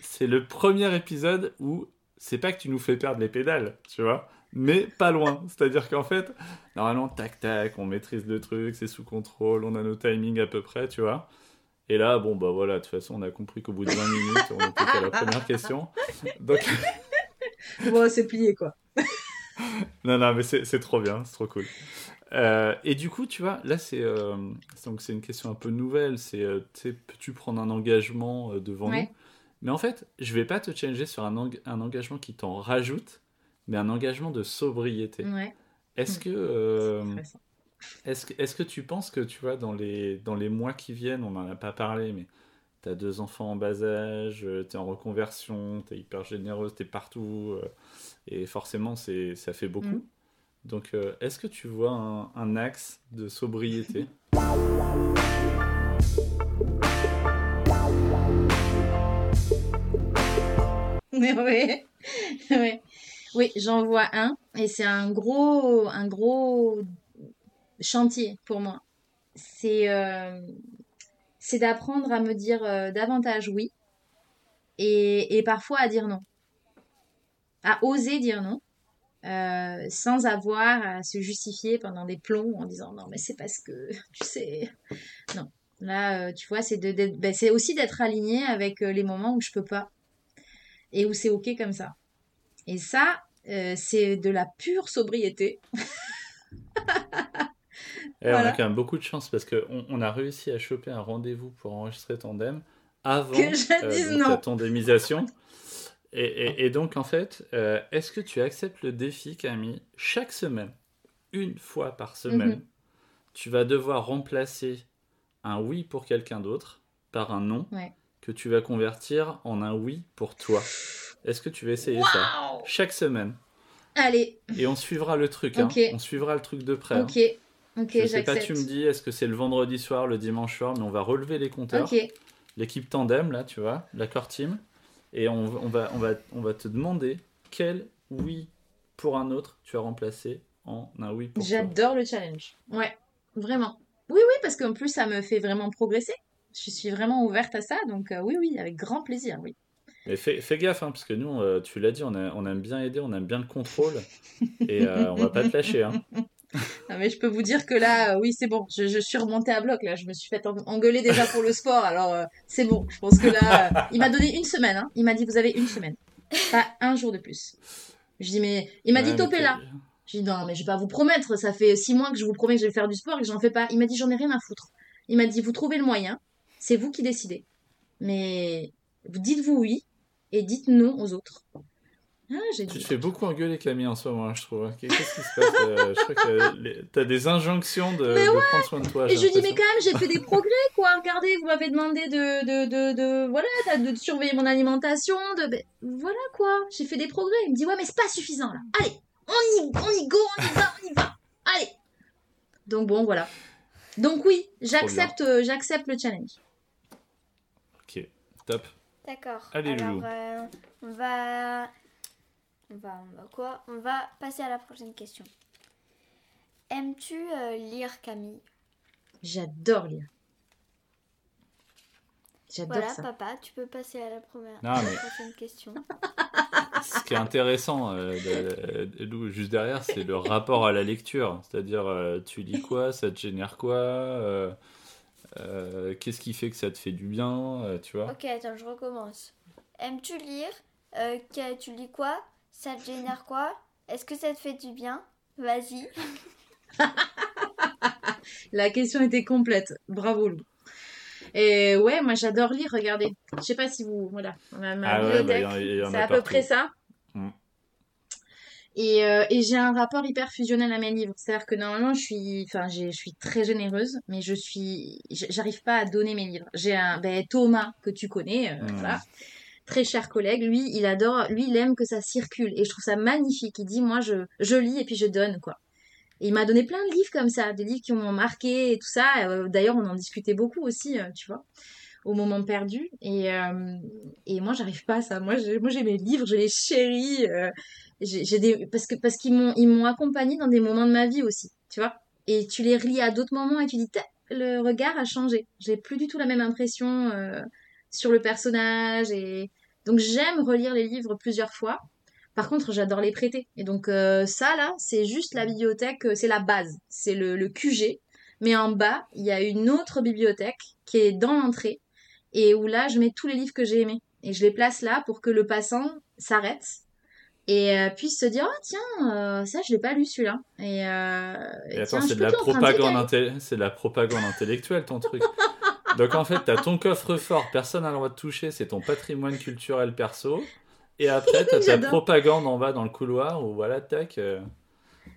C'est le premier épisode où c'est pas que tu nous fais perdre les pédales, tu vois, mais pas loin. C'est-à-dire qu'en fait, normalement, tac, tac, on maîtrise le truc, c'est sous contrôle, on a nos timings à peu près, tu vois. Et là, bon, bah voilà, de toute façon, on a compris qu'au bout de 20 minutes, on était qu'à la première question. Donc, Bon, c'est plié, quoi. Non, non, mais c'est c'est trop bien, c'est trop cool. Euh, et du coup, tu vois, là, c'est euh, donc c'est une question un peu nouvelle. C'est, euh, tu sais, peux-tu prendre un engagement euh, devant Ouais. nous? Mais en fait, je vais pas te challenger sur un, eng- un engagement qui t'en rajoute, mais un engagement de sobriété. Ouais. Est-ce que, euh, est-ce que, est-ce que tu penses que, tu vois, dans les, dans les mois qui viennent, on n'en a pas parlé, mais tu as deux enfants en bas âge, tu es en reconversion, tu es hyper généreuse, tu es partout, euh, et forcément, c'est, ça fait beaucoup. Mm. Donc, euh, est-ce que tu vois un, un axe de sobriété? Oui, oui. Oui, j'en vois un et c'est un gros, un gros chantier pour moi. C'est euh, d'apprendre à me dire euh, davantage oui et, et parfois à dire non. À oser dire non euh, sans avoir à se justifier pendant des plombs en disant non mais c'est parce que tu sais. Non. Là, tu vois, c'est ben, aussi d'être aligné avec les moments où je peux pas et où c'est ok comme ça. Et ça, euh, c'est de la pure sobriété. On a quand même beaucoup de chance parce qu'on on a réussi à choper un rendez-vous pour enregistrer Tandem avant dise donc, la tandémisation. Et, et- et donc, en fait, euh, est-ce que tu acceptes le défi, Camille Chaque semaine, une fois par semaine, Mhm. tu vas devoir remplacer un oui pour quelqu'un d'autre par un non Ouais. que tu vas convertir en un oui pour toi? Est-ce que tu vas essayer ça Chaque semaine. Allez, Et on suivra le truc. hein. On suivra le truc de près. hein. ok, ok, Je sais pas, tu me dis, est-ce que c'est le vendredi soir, le dimanche soir, mais on va relever les compteurs. L'équipe tandem, là, tu vois, la core team. Et on, on va, on, va, on va te demander quel oui pour un autre tu as remplacé en un oui pour j'adore le challenge. Ouais, vraiment. Oui, oui, parce qu'en plus, ça me fait vraiment progresser. Je suis vraiment ouverte à ça, donc euh, oui, oui, avec grand plaisir, oui. Mais fais, fais gaffe, hein, parce que nous, euh, tu l'as dit, on, a- on aime bien aider, on aime bien le contrôle. et euh, on va pas te lâcher. Hein. Ah, mais je peux vous dire que là, euh, oui, c'est bon. Je, je suis remontée à bloc, là. Je me suis fait en- engueuler déjà pour le sport, alors euh, c'est bon. Je pense que là, il m'a donné une semaine. Hein. Il m'a dit, vous avez une semaine. Pas un jour de plus. Je dis, mais il m'a dit, Ouais, mais topez t'es- là. J'ai dit, non, mais je vais pas vous promettre. Ça fait six mois que je vous promets que je vais faire du sport et que j'en fais pas. Il m'a dit, j'en ai rien à foutre. Il m'a dit, vous trouvez le moyen. C'est vous qui décidez. Mais vous dites-vous oui et dites non aux autres. Ah, Tu dit. te fais beaucoup engueuler, Camille, en ce moment, je trouve. Qu'est-ce qui se passe euh, Je crois que les- t'as des injonctions de, Mais de prendre soin de toi. Et je dis, mais quand même, j'ai fait des progrès, quoi. Regardez, vous m'avez demandé de, de, de, de- voilà, de, de surveiller mon alimentation, de, ben, voilà, quoi. J'ai fait des progrès. Il me dit, ouais, mais c'est pas suffisant, là. Allez, on y, on y go, on y va, on y va. Allez. Donc bon, voilà. Donc oui, j'accepte, euh, j'accepte le challenge. Ok, top. D'accord. Allez, Alors, Loulou. euh, on va... on va. On va quoi? On va passer à la prochaine question. Aimes-tu euh, lire, Camille? J'adore lire. J'adore Voilà, ça. papa, tu peux passer à la première Non, à la mais- prochaine question. Ce qui est intéressant, euh, de- de- Lou, juste derrière, c'est le rapport à la lecture. C'est-à-dire, euh, tu lis quoi, ça te génère quoi, euh, qu'est-ce qui fait que ça te fait du bien, euh, tu vois. Ok, attends, je recommence. Aimes-tu lire Euh, que- Tu lis quoi Ça te génère quoi Est-ce que ça te fait du bien Vas-y. La question était complète. Bravo, Lou. Et ouais, moi j'adore lire, regardez. Je sais pas si vous. Voilà, ma, ma Ah ouais, bah, bibliothèque. en c'est à peu près ça. Et, euh, et j'ai un rapport hyper fusionnel à mes livres. C'est-à-dire que normalement, je suis, enfin, je suis très généreuse, mais je suis, j'arrive pas à donner mes livres. J'ai un, ben, Thomas que tu connais, euh, Mm. voilà, très cher collègue. Lui, il adore, lui, il aime que ça circule, et je trouve ça magnifique. Il dit, moi, je, je lis et puis je donne, quoi. Et il m'a donné plein de livres comme ça, des livres qui m'ont marqué et tout ça. Euh, D'ailleurs, on en discutait beaucoup aussi, euh, tu vois, au moment perdu. Et, euh, et moi, j'arrive pas à ça. Moi, j'ai moi, j'ai mes livres, je les chéris. euh, j'ai des... Parce que, parce qu'ils m'ont, ils m'ont accompagné dans des moments de ma vie aussi, tu vois. Et tu les relis à d'autres moments et tu dis, le regard a changé. J'ai plus du tout la même impression euh, sur le personnage. Et donc, j'aime relire les livres plusieurs fois. Par contre, j'adore les prêter. Et donc, euh, ça, là, c'est juste la bibliothèque, euh, c'est la base. C'est le, le QG. Mais en bas, il y a une autre bibliothèque qui est dans l'entrée et où là, je mets tous les livres que j'ai aimés. Et je les place là pour que le passant s'arrête et euh, puisse se dire, ah tiens, euh, ça, je l'ai pas lu celui-là. Et, euh, Et attends, c'est de la propagande, Camille. inté- c'est de la propagande intellectuelle ton truc. Donc en fait, t'as ton coffre-fort, personne n'a le droit de toucher, c'est ton patrimoine culturel perso. Et après, t'as ta propagande en bas dans le couloir où voilà, tac. euh,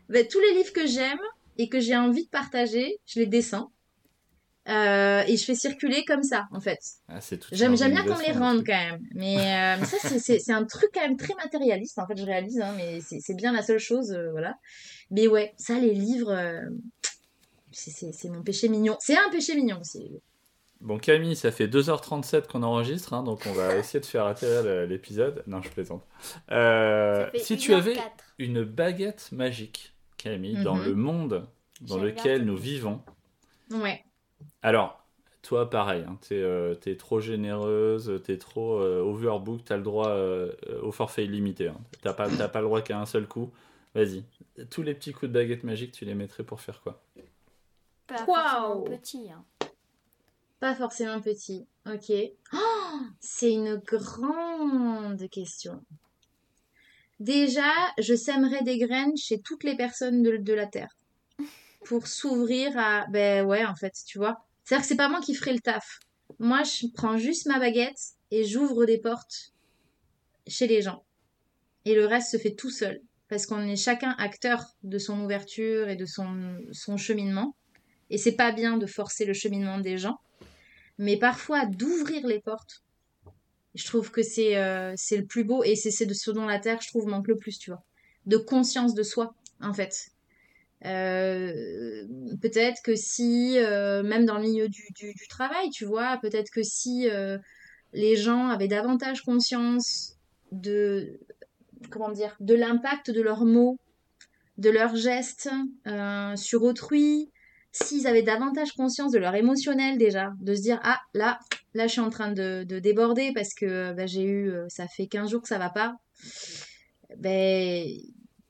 Ben, tous les livres que j'aime et que j'ai envie de partager, je les descends. Euh, et je fais circuler comme ça, en fait. ah, J'aime, j'aime bien qu'on me les le rende truc. quand même. Mais, euh, mais ça, c'est, un truc quand même très matérialiste, en fait, je réalise, hein, mais c'est, c'est bien la seule chose, euh, voilà. Mais ouais, ça, les livres, euh, c'est, mon péché mignon. C'est un péché mignon aussi. Bon, Camille, ça fait 2h37 qu'on enregistre, hein, donc on va essayer de faire atterrir l'épisode. Non, je plaisante. Euh, si tu avais 1h04. une baguette magique, Camille, dans Mhm. le monde dans lequel nous vivons, Ouais. Alors, toi, pareil, hein, t'es euh, t'es trop généreuse, t'es trop euh, overbook, t'as le droit euh, au forfait illimité. Hein. T'as pas, t'as pas le droit qu'à un seul coup. Vas-y. Tous les petits coups de baguette magique, tu les mettrais pour faire quoi? Pas forcément petit. Hein. Pas forcément petit. Ok. Oh, c'est une grande question. Déjà, je sèmerais des graines chez toutes les personnes de, de la Terre pour s'ouvrir à... Ben ouais, en fait, tu vois. C'est-à-dire que c'est pas moi qui ferai le taf. Moi, je prends juste ma baguette et j'ouvre des portes chez les gens. Et le reste se fait tout seul. Parce qu'on est chacun acteur de son ouverture et de son, son cheminement. Et c'est pas bien de forcer le cheminement des gens. Mais parfois, d'ouvrir les portes, je trouve que c'est euh, c'est le plus beau et c'est c'est de ce dont la Terre, je trouve, manque le plus, tu vois. De conscience de soi, en fait. Euh, peut-être que si, euh, même dans le milieu du, du, travail, tu vois, peut-être que si euh, les gens avaient davantage conscience de, comment dire, de l'impact de leurs mots, de leurs gestes sur autrui, s'ils avaient davantage conscience de leur émotionnel déjà, de se dire, ah, là, là, je suis en train de, de déborder parce que bah, j'ai eu, ça fait 15 jours que ça va pas, ben,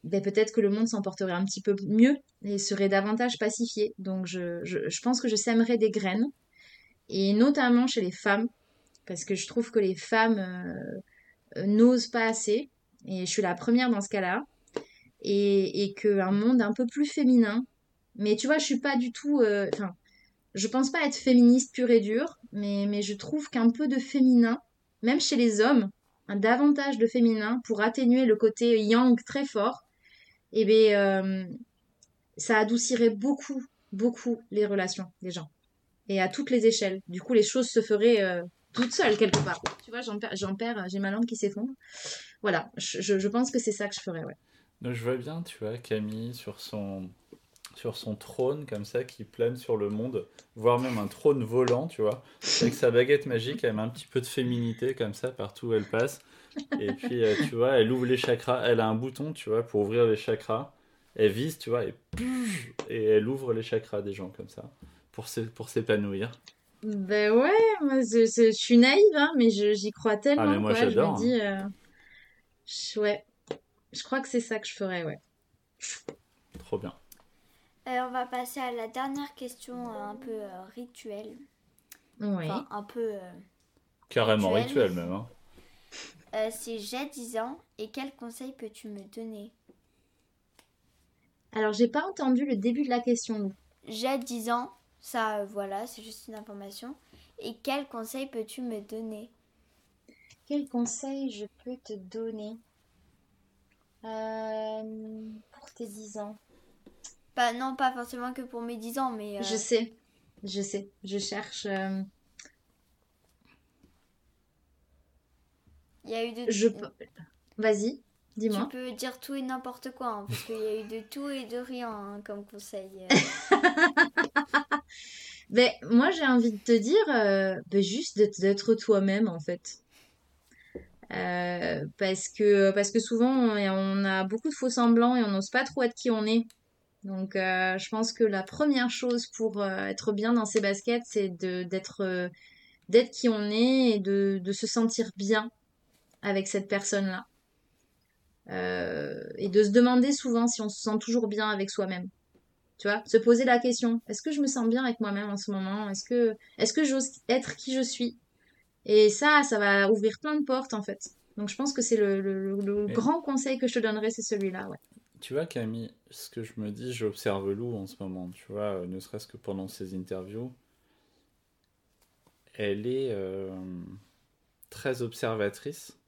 ben peut-être que le monde s'en porterait un petit peu mieux et serait davantage pacifié. Donc je, je, pense que je sèmerais des graines, et notamment chez les femmes, parce que je trouve que les femmes euh, euh, n'osent pas assez, et je suis la première dans ce cas-là, et, et qu'un monde un peu plus féminin, mais tu vois, je suis pas du tout... euh, Enfin, je pense pas être féministe pure et dure, mais, mais je trouve qu'un peu de féminin, même chez les hommes, un davantage de féminin pour atténuer le côté yang très fort, et bien, euh, ça adoucirait beaucoup, beaucoup les relations des gens. Et à toutes les échelles. Du coup, les choses se feraient euh, toutes seules quelque part. Tu vois, j'en perds, j'ai ma langue qui s'effondre. Voilà, je, je- je pense que c'est ça que je ferais, ouais. Donc je vois bien, tu vois, Camille sur son, sur son trône, comme ça, qui plane sur le monde, voire même un trône volant, tu vois, avec sa baguette magique, elle met un petit peu de féminité, comme ça, partout où elle passe. Et puis, euh, tu vois, elle ouvre les chakras, elle a un bouton, tu vois, pour ouvrir les chakras. Elle vise, tu vois, et, elle ouvre les chakras des gens, comme ça, pour s'é- pour s'épanouir. Ben ouais, moi, je, je- je suis naïve, hein, mais j'y crois tellement, Ah, mais moi, quoi. Je j'adore, me dis, euh, je- ouais, je crois que c'est ça que je ferais, ouais. Trop bien. Euh, on va passer à la dernière question un peu euh, rituelle. Ouais. Enfin, un peu. euh, Carrément Rituel. rituel, même. hein. Euh, c'est j'ai 10 ans et quel conseil peux-tu me donner? Alors, j'ai pas entendu le début de la question. J'ai 10 ans, ça euh, voilà, c'est juste une information. Et quel conseil peux-tu me donner? Quel conseil je peux te donner? Euh, pour tes 10 ans? Pas, Non, pas forcément que pour mes 10 ans, mais. Je sais, je sais, je cherche. Il y a eu de... je... Vas-y, dis-moi. Tu peux dire tout et n'importe quoi, hein, parce qu'il y a eu de tout et de rien hein, comme conseil. ben, moi, j'ai envie de te dire, euh, ben, juste d'être toi-même, en fait. Euh, parce que, parce que souvent, on a beaucoup de faux semblants et on n'ose pas trop être qui on est. Donc, euh, je pense que la première chose pour être bien dans ses baskets, c'est d'être d'être qui on est et de, de se sentir bien avec cette personne-là. Euh, et de se demander souvent si on se sent toujours bien avec soi-même. Tu vois, se poser la question est-ce que je me sens bien avec moi-même en ce moment? Est-ce que, est-ce que j'ose être qui je suis? Et ça, ça va ouvrir plein de portes en fait. Donc je pense que c'est le, le, grand conseil que je te donnerais, c'est celui-là. Ouais. Tu vois, Camille, ce que je me dis, j'observe Lou en ce moment, tu vois, euh, ne serait-ce que pendant ses interviews. Elle est euh, très observatrice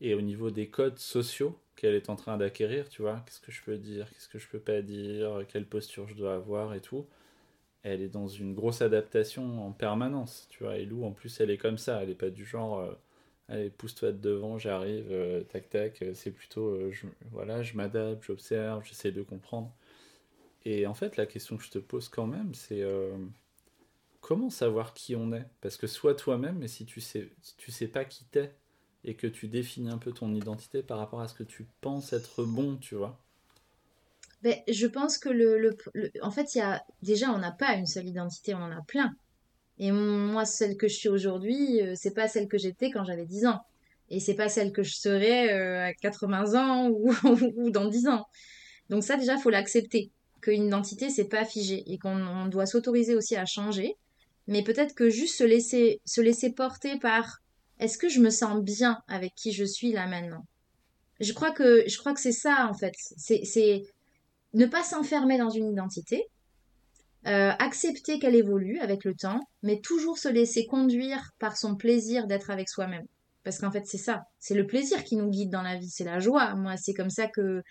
et au niveau des codes sociaux qu'elle est en train d'acquérir, tu vois, qu'est-ce que je peux dire, qu'est-ce que je peux pas dire, quelle posture je dois avoir et tout. Elle est dans une grosse adaptation en permanence, tu vois. Et Lou, en plus, elle est comme ça, elle est pas du genre, euh, allez, pousse-toi de devant, j'arrive, euh, tac tac. C'est plutôt, euh, voilà, je m'adapte, j'observe, j'essaie de comprendre. Et en fait, la question que je te pose quand même, c'est comment savoir qui on est? Parce que sois toi-même, mais si tu sais, tu sais pas qui t'es, et que tu définis un peu ton identité par rapport à ce que tu penses être bon, tu vois ben, Je pense que le, en fait, il y a déjà, on n'a pas une seule identité, on en a plein. Et moi, celle que je suis aujourd'hui, euh, c'est pas celle que j'étais quand j'avais 10 ans. Et c'est pas celle que je serai euh, à 80 ans ou, ou, dans 10 ans. Donc ça, déjà, faut l'accepter. Qu'une identité, c'est pas figé. Et qu'on doit s'autoriser aussi à changer. Mais peut-être que juste se laisser, se laisser porter par est-ce que je me sens bien avec qui je suis là maintenant? Je crois que je crois que c'est ça en fait. C'est ne pas s'enfermer dans une identité, euh, accepter qu'elle évolue avec le temps, mais toujours se laisser conduire par son plaisir d'être avec soi-même. Parce qu'en fait, c'est ça. C'est le plaisir qui nous guide dans la vie. C'est la joie. Moi, c'est comme ça que,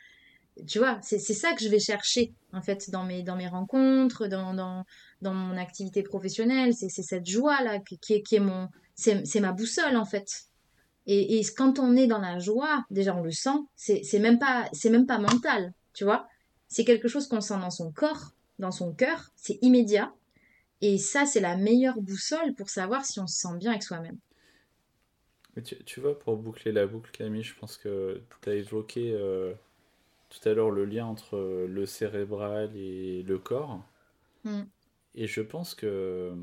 tu vois, c'est ça que je vais chercher, en fait, dans mes, dans mes rencontres, dans, dans, dans mon activité professionnelle. C'est cette joie-là qui, est, qui est mon, c'est ma boussole en fait. Et, quand on est dans la joie, déjà on le sent, c'est même pas c'est même pas mental, tu vois. C'est quelque chose qu'on sent dans son corps, dans son cœur, c'est immédiat. Et ça, c'est la meilleure boussole pour savoir si on se sent bien avec soi-même. Tu, tu, vois, pour boucler la boucle, Camille, je pense que tu as évoqué euh, tout à l'heure le lien entre le cérébral et le corps. Hmm. Et je pense que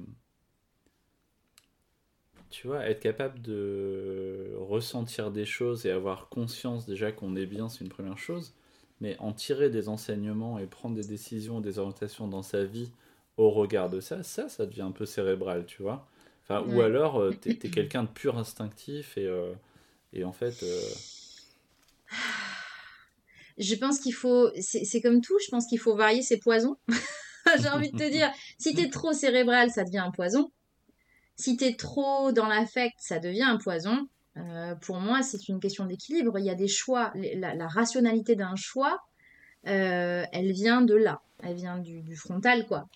tu vois, être capable de ressentir des choses et avoir conscience déjà qu'on est bien, c'est une première chose. Mais en tirer des enseignements et prendre des décisions, des orientations dans sa vie au regard de ça, ça, ça devient un peu cérébral, tu vois. Enfin, Ou alors, euh, tu es, quelqu'un de pur instinctif et, euh, et en fait. Euh, je pense qu'il faut. C'est comme tout, je pense qu'il faut varier ses poisons. J'ai envie de te dire, si tu es trop cérébral, ça devient un poison. Si tu es trop dans l'affect, ça devient un poison. Euh, pour moi, c'est une question d'équilibre. Il y a des choix. La, rationalité d'un choix, euh, elle vient de là. Elle vient du, frontal, quoi.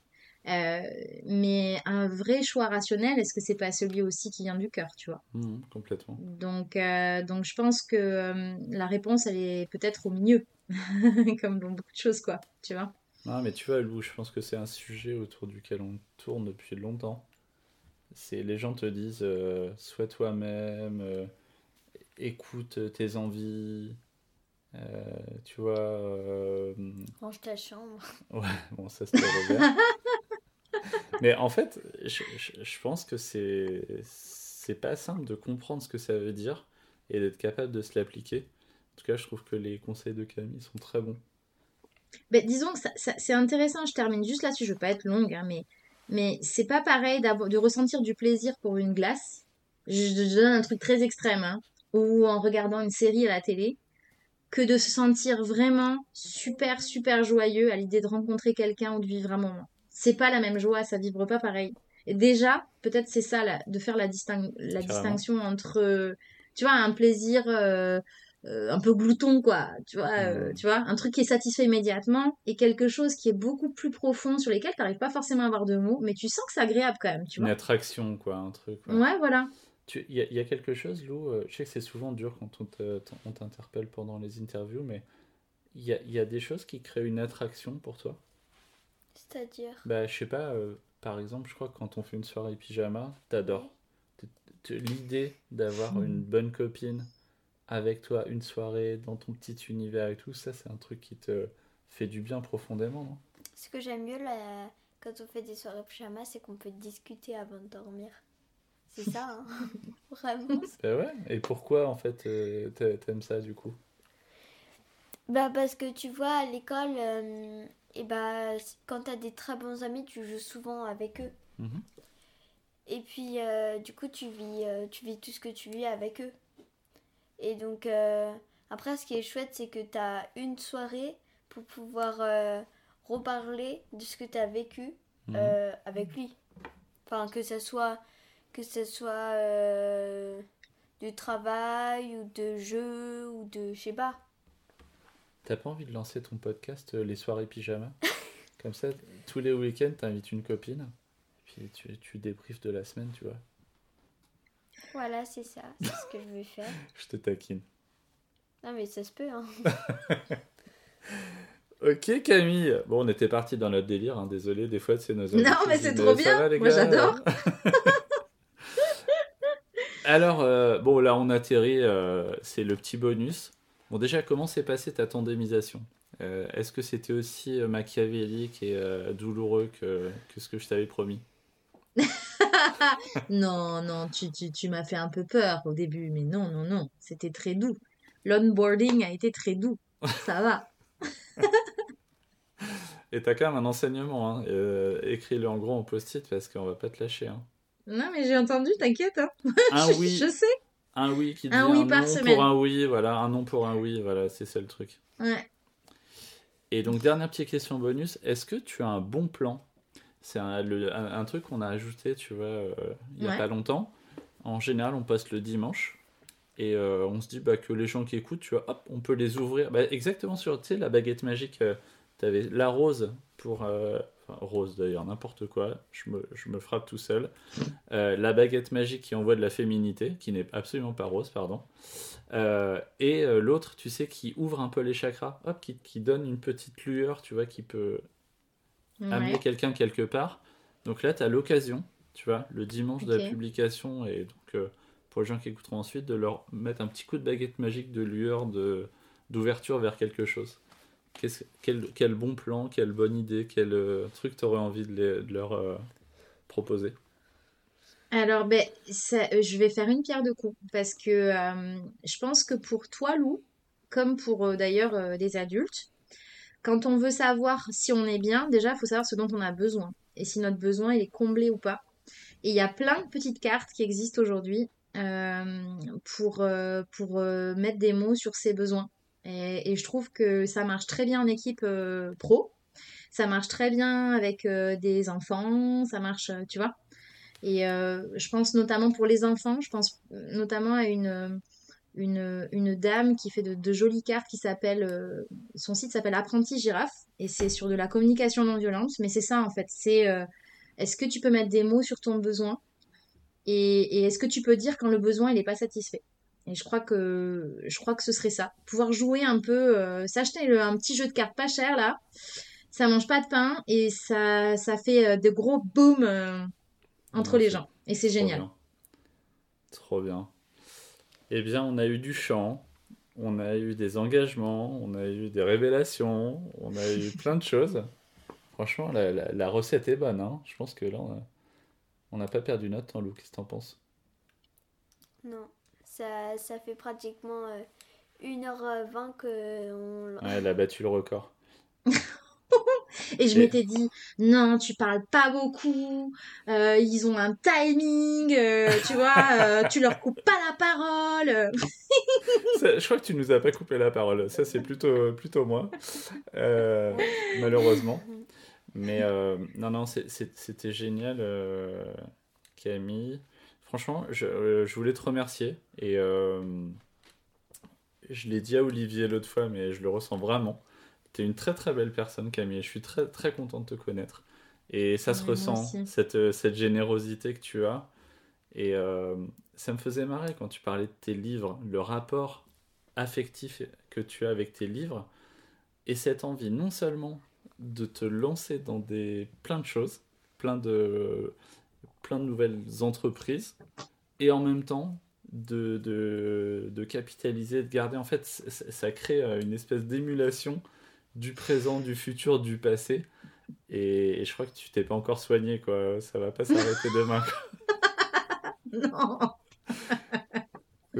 Euh, mais un vrai choix rationnel, est-ce que c'est pas celui aussi qui vient du cœur, tu vois? Mmh, Complètement. Donc, donc, je pense que la réponse, elle est peut-être au milieu, comme dans beaucoup de choses, quoi. Tu vois? Non, mais tu vois, Lou, je pense que c'est un sujet autour duquel on tourne depuis longtemps c'est les gens te disent euh, sois toi-même, euh, écoute tes envies, euh, tu vois. Range ta chambre. Ouais, bon, ça c'était. Mais en fait, je, je, pense que c'est c'est pas simple de comprendre ce que ça veut dire et d'être capable de se l'appliquer. En tout cas, je trouve que les conseils de Camille sont très bons. Mais disons que c'est intéressant, je termine juste là-dessus, je veux pas être longue, hein, mais mais c'est pas pareil de ressentir du plaisir pour une glace. Je, donne un truc très extrême, hein, ou en regardant une série à la télé, que de se sentir vraiment super, super joyeux à l'idée de rencontrer quelqu'un ou de vivre un moment. C'est pas la même joie, ça vibre pas pareil. Et déjà, peut-être c'est ça, de faire la, la distinction entre, tu vois, un plaisir euh, euh, un peu glouton quoi tu vois euh, tu vois un truc qui est satisfait immédiatement et quelque chose qui est beaucoup plus profond sur lesquels tu n'arrives pas forcément à avoir de mots mais tu sens que c'est agréable quand même tu une attraction quoi un truc ouais, voilà. Il y, y, a quelque chose, Lou, euh, je sais que c'est souvent dur quand on t'interpelle pendant les interviews, mais il y a, y a, des choses qui créent une attraction pour toi? C'est-à-dire? Bah, je sais pas, euh, par exemple, je crois que quand on fait une soirée pyjama, t'adores. L'idée d'avoir hmm. une bonne copine avec toi, une soirée dans ton petit univers et tout, ça, c'est un truc qui te fait du bien profondément, non? Ce que j'aime mieux là, quand on fait des soirées pyjama, c'est qu'on peut discuter avant de dormir. C'est ça, hein? Vraiment. Bah ouais. Et pourquoi, en fait, euh, t'aimes ça, du coup? Bah, parce que tu vois, à l'école, euh, et bah, quand t'as des très bons amis, tu joues souvent avec eux. Mhm. Et puis, euh, du coup, tu vis, tu vis tout ce que tu vis avec eux. Et donc, après, ce qui est chouette, c'est que t'as une soirée pour pouvoir reparler de ce que t'as vécu mhm. avec lui. Enfin, que ça soit que ce soit euh, du travail ou de jeu ou de je sais pas. T'as pas envie de lancer ton podcast euh, Les soirées pyjama? Comme ça, tous les week-ends, t'invites une copine, puis tu, tu débriefes de la semaine, tu vois. Voilà, c'est ça, c'est ce que je veux faire. je te taquine. Non, mais ça se peut, hein. Ok Camille, bon on était parti dans notre délire, hein. désolé, des fois c'est nos Non mais c'est trop bien, moi j'adore. Alors, euh, bon, là, on atterrit, euh, c'est le petit bonus. Bon, déjà, comment s'est passée ta tandémisation euh, Est-ce que c'était aussi machiavélique et douloureux que, ce que je t'avais promis? Non, non, tu, tu m'as fait un peu peur au début, mais non, non, non, c'était très doux. L'onboarding a été très doux, ça va. et t'as quand même un enseignement, hein. écris-le en gros en post-it parce qu'on va pas te lâcher. Hein. Non, mais j'ai entendu, t'inquiète. Hein. Un je, oui. Je sais. Un oui qui dit un, oui par non semaine. pour un oui, voilà, un non pour un oui, voilà, c'est ça le truc. Ouais. Et donc, dernière petite question bonus, est-ce que tu as un bon plan? C'est un, un, truc qu'on a ajouté, tu vois, euh, il n'y a pas longtemps. En général, on passe le dimanche et euh, on se dit bah, que les gens qui écoutent, tu vois, hop, on peut les ouvrir. Bah, exactement sur, tu sais, la baguette magique, euh, tu avais la rose pour rose d'ailleurs, n'importe quoi, je me, je me, frappe tout seul. La baguette magique qui envoie de la féminité, qui n'est absolument pas rose, pardon. Et l'autre, tu sais, qui ouvre un peu les chakras, hop, qui, qui donne une petite lueur, tu vois, qui peut amener quelqu'un quelque part. Donc là, tu as l'occasion, tu vois, le dimanche de la publication, et donc pour les gens qui écouteront ensuite, de leur mettre un petit coup de baguette magique de lueur, de d'ouverture vers quelque chose. Quel, quel, bon plan, quelle bonne idée, quel euh, truc tu aurais envie de, leur euh, proposer? Alors, ben, euh, je vais faire une pierre de coups parce que je pense que pour toi, Lou, comme pour d'ailleurs des adultes, quand on veut savoir si on est bien, déjà, il faut savoir ce dont on a besoin et si notre besoin est comblé ou pas. Et il y a plein de petites cartes qui existent aujourd'hui pour, pour mettre des mots sur ses besoins. Et, je trouve que ça marche très bien en équipe euh, pro. Ça marche très bien avec euh, des enfants. Ça marche, euh, tu vois. Et je pense notamment pour les enfants, je pense notamment à une, une, une dame qui fait de, de jolies cartes qui s'appelle. son site s'appelle Apprenti Girafe. Et c'est sur de la communication non violente. Mais c'est ça en fait. C'est est-ce que tu peux mettre des mots sur ton besoin? Et, et est-ce que tu peux dire quand le besoin il n'est pas satisfait? Et je crois que je crois que ce serait ça. Pouvoir jouer un peu, euh, s'acheter un petit jeu de cartes pas cher là. Ça mange pas de pain et ça, ça fait euh, de gros boom euh, entre les gens. Et c'est génial. Trop bien. Eh bien, on a eu du chant, on a eu des engagements, on a eu des révélations, on a eu plein de choses. Franchement, la, la, recette est bonne. Hein. Je pense que là, on n'a pas perdu notre temps, Lou. Qu'est-ce que t'en penses? Non. Ça, ça fait pratiquement 1h20 euh, que on... Ouais, elle a battu le record. Et je m'étais dit, non, tu parles pas beaucoup, euh, ils ont un timing, euh, tu vois, tu leur coupes pas la parole. je crois que tu nous as pas coupé la parole, ça c'est plutôt, plutôt moi, malheureusement. Mais non, non, c'était génial, Camille. Franchement, euh, je, voulais te remercier. Et euh, je l'ai dit à Olivier l'autre fois, mais je le ressens vraiment. Une très très belle personne, Camille. Je suis très très content de te connaître. Et ça se ressent, cette, euh, cette générosité que tu as. Et euh, ça me faisait marrer quand tu parlais de tes livres, le rapport affectif que tu as avec tes livres, et cette envie non seulement de te lancer dans des plein de choses, plein de, plein de nouvelles entreprises, et en même temps de, de, de capitaliser, de garder. En fait, ça, ça crée euh, une espèce d'émulation du présent, du futur, du passé. Et, et je crois que tu t'es pas encore soigné, quoi. Ça va pas s'arrêter demain. Non.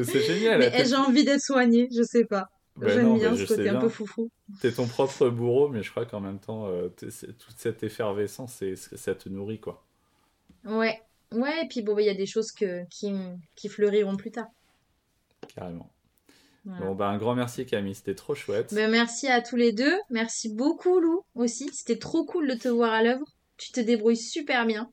C'est génial. Mais j'ai envie d'être soignée, je sais pas. Ben J'aime bien ce côté un peu foufou. T'es ton propre bourreau, mais je crois qu'en même temps, euh, toute cette effervescence, ça te nourrit, quoi. Ouais. Ouais, et puis bon, bah, il y a des choses que, qui, qui fleuriront plus tard. Carrément. Voilà. Bon, bah, un grand merci, Camille. C'était trop chouette. Ben, merci à tous les deux. Merci beaucoup, Lou, aussi. C'était trop cool de te voir à l'œuvre. Tu te débrouilles super bien.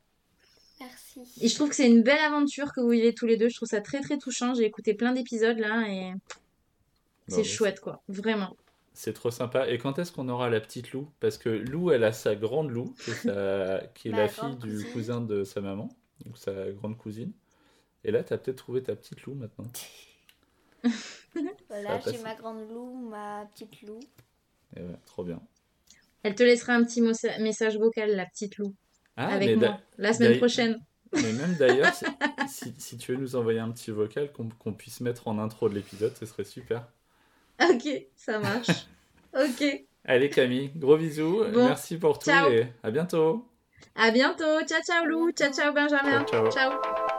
Merci. Et je trouve que c'est une belle aventure que vous vivez tous les deux. Je trouve ça très, très touchant. J'ai écouté plein d'épisodes là et c'est bah, chouette, quoi. Vraiment. C'est trop sympa. Et quand est-ce qu'on aura la petite Lou? Parce que Lou, elle a sa grande Lou, qui est, sa- qui est Ma la fille du cousine. cousin de sa maman, donc sa grande cousine. Et là, t'as peut-être trouvé ta petite Lou maintenant. Voilà, j'ai ma grande loup, ma petite loup. Et ouais, trop bien. Elle te laissera un petit message vocal, la petite Lou, Ah, avec mais, moi, la semaine prochaine. mais même d'ailleurs, si, tu veux nous envoyer un petit vocal qu'on qu'on puisse mettre en intro de l'épisode, ce serait super. Ok, ça marche. ok. Allez Camille, gros bisous, Bon, merci pour tout ciao. et à bientôt. À bientôt. Ciao, ciao, Lou. Ciao, ciao, Benjamin. Ciao, ciao. ciao.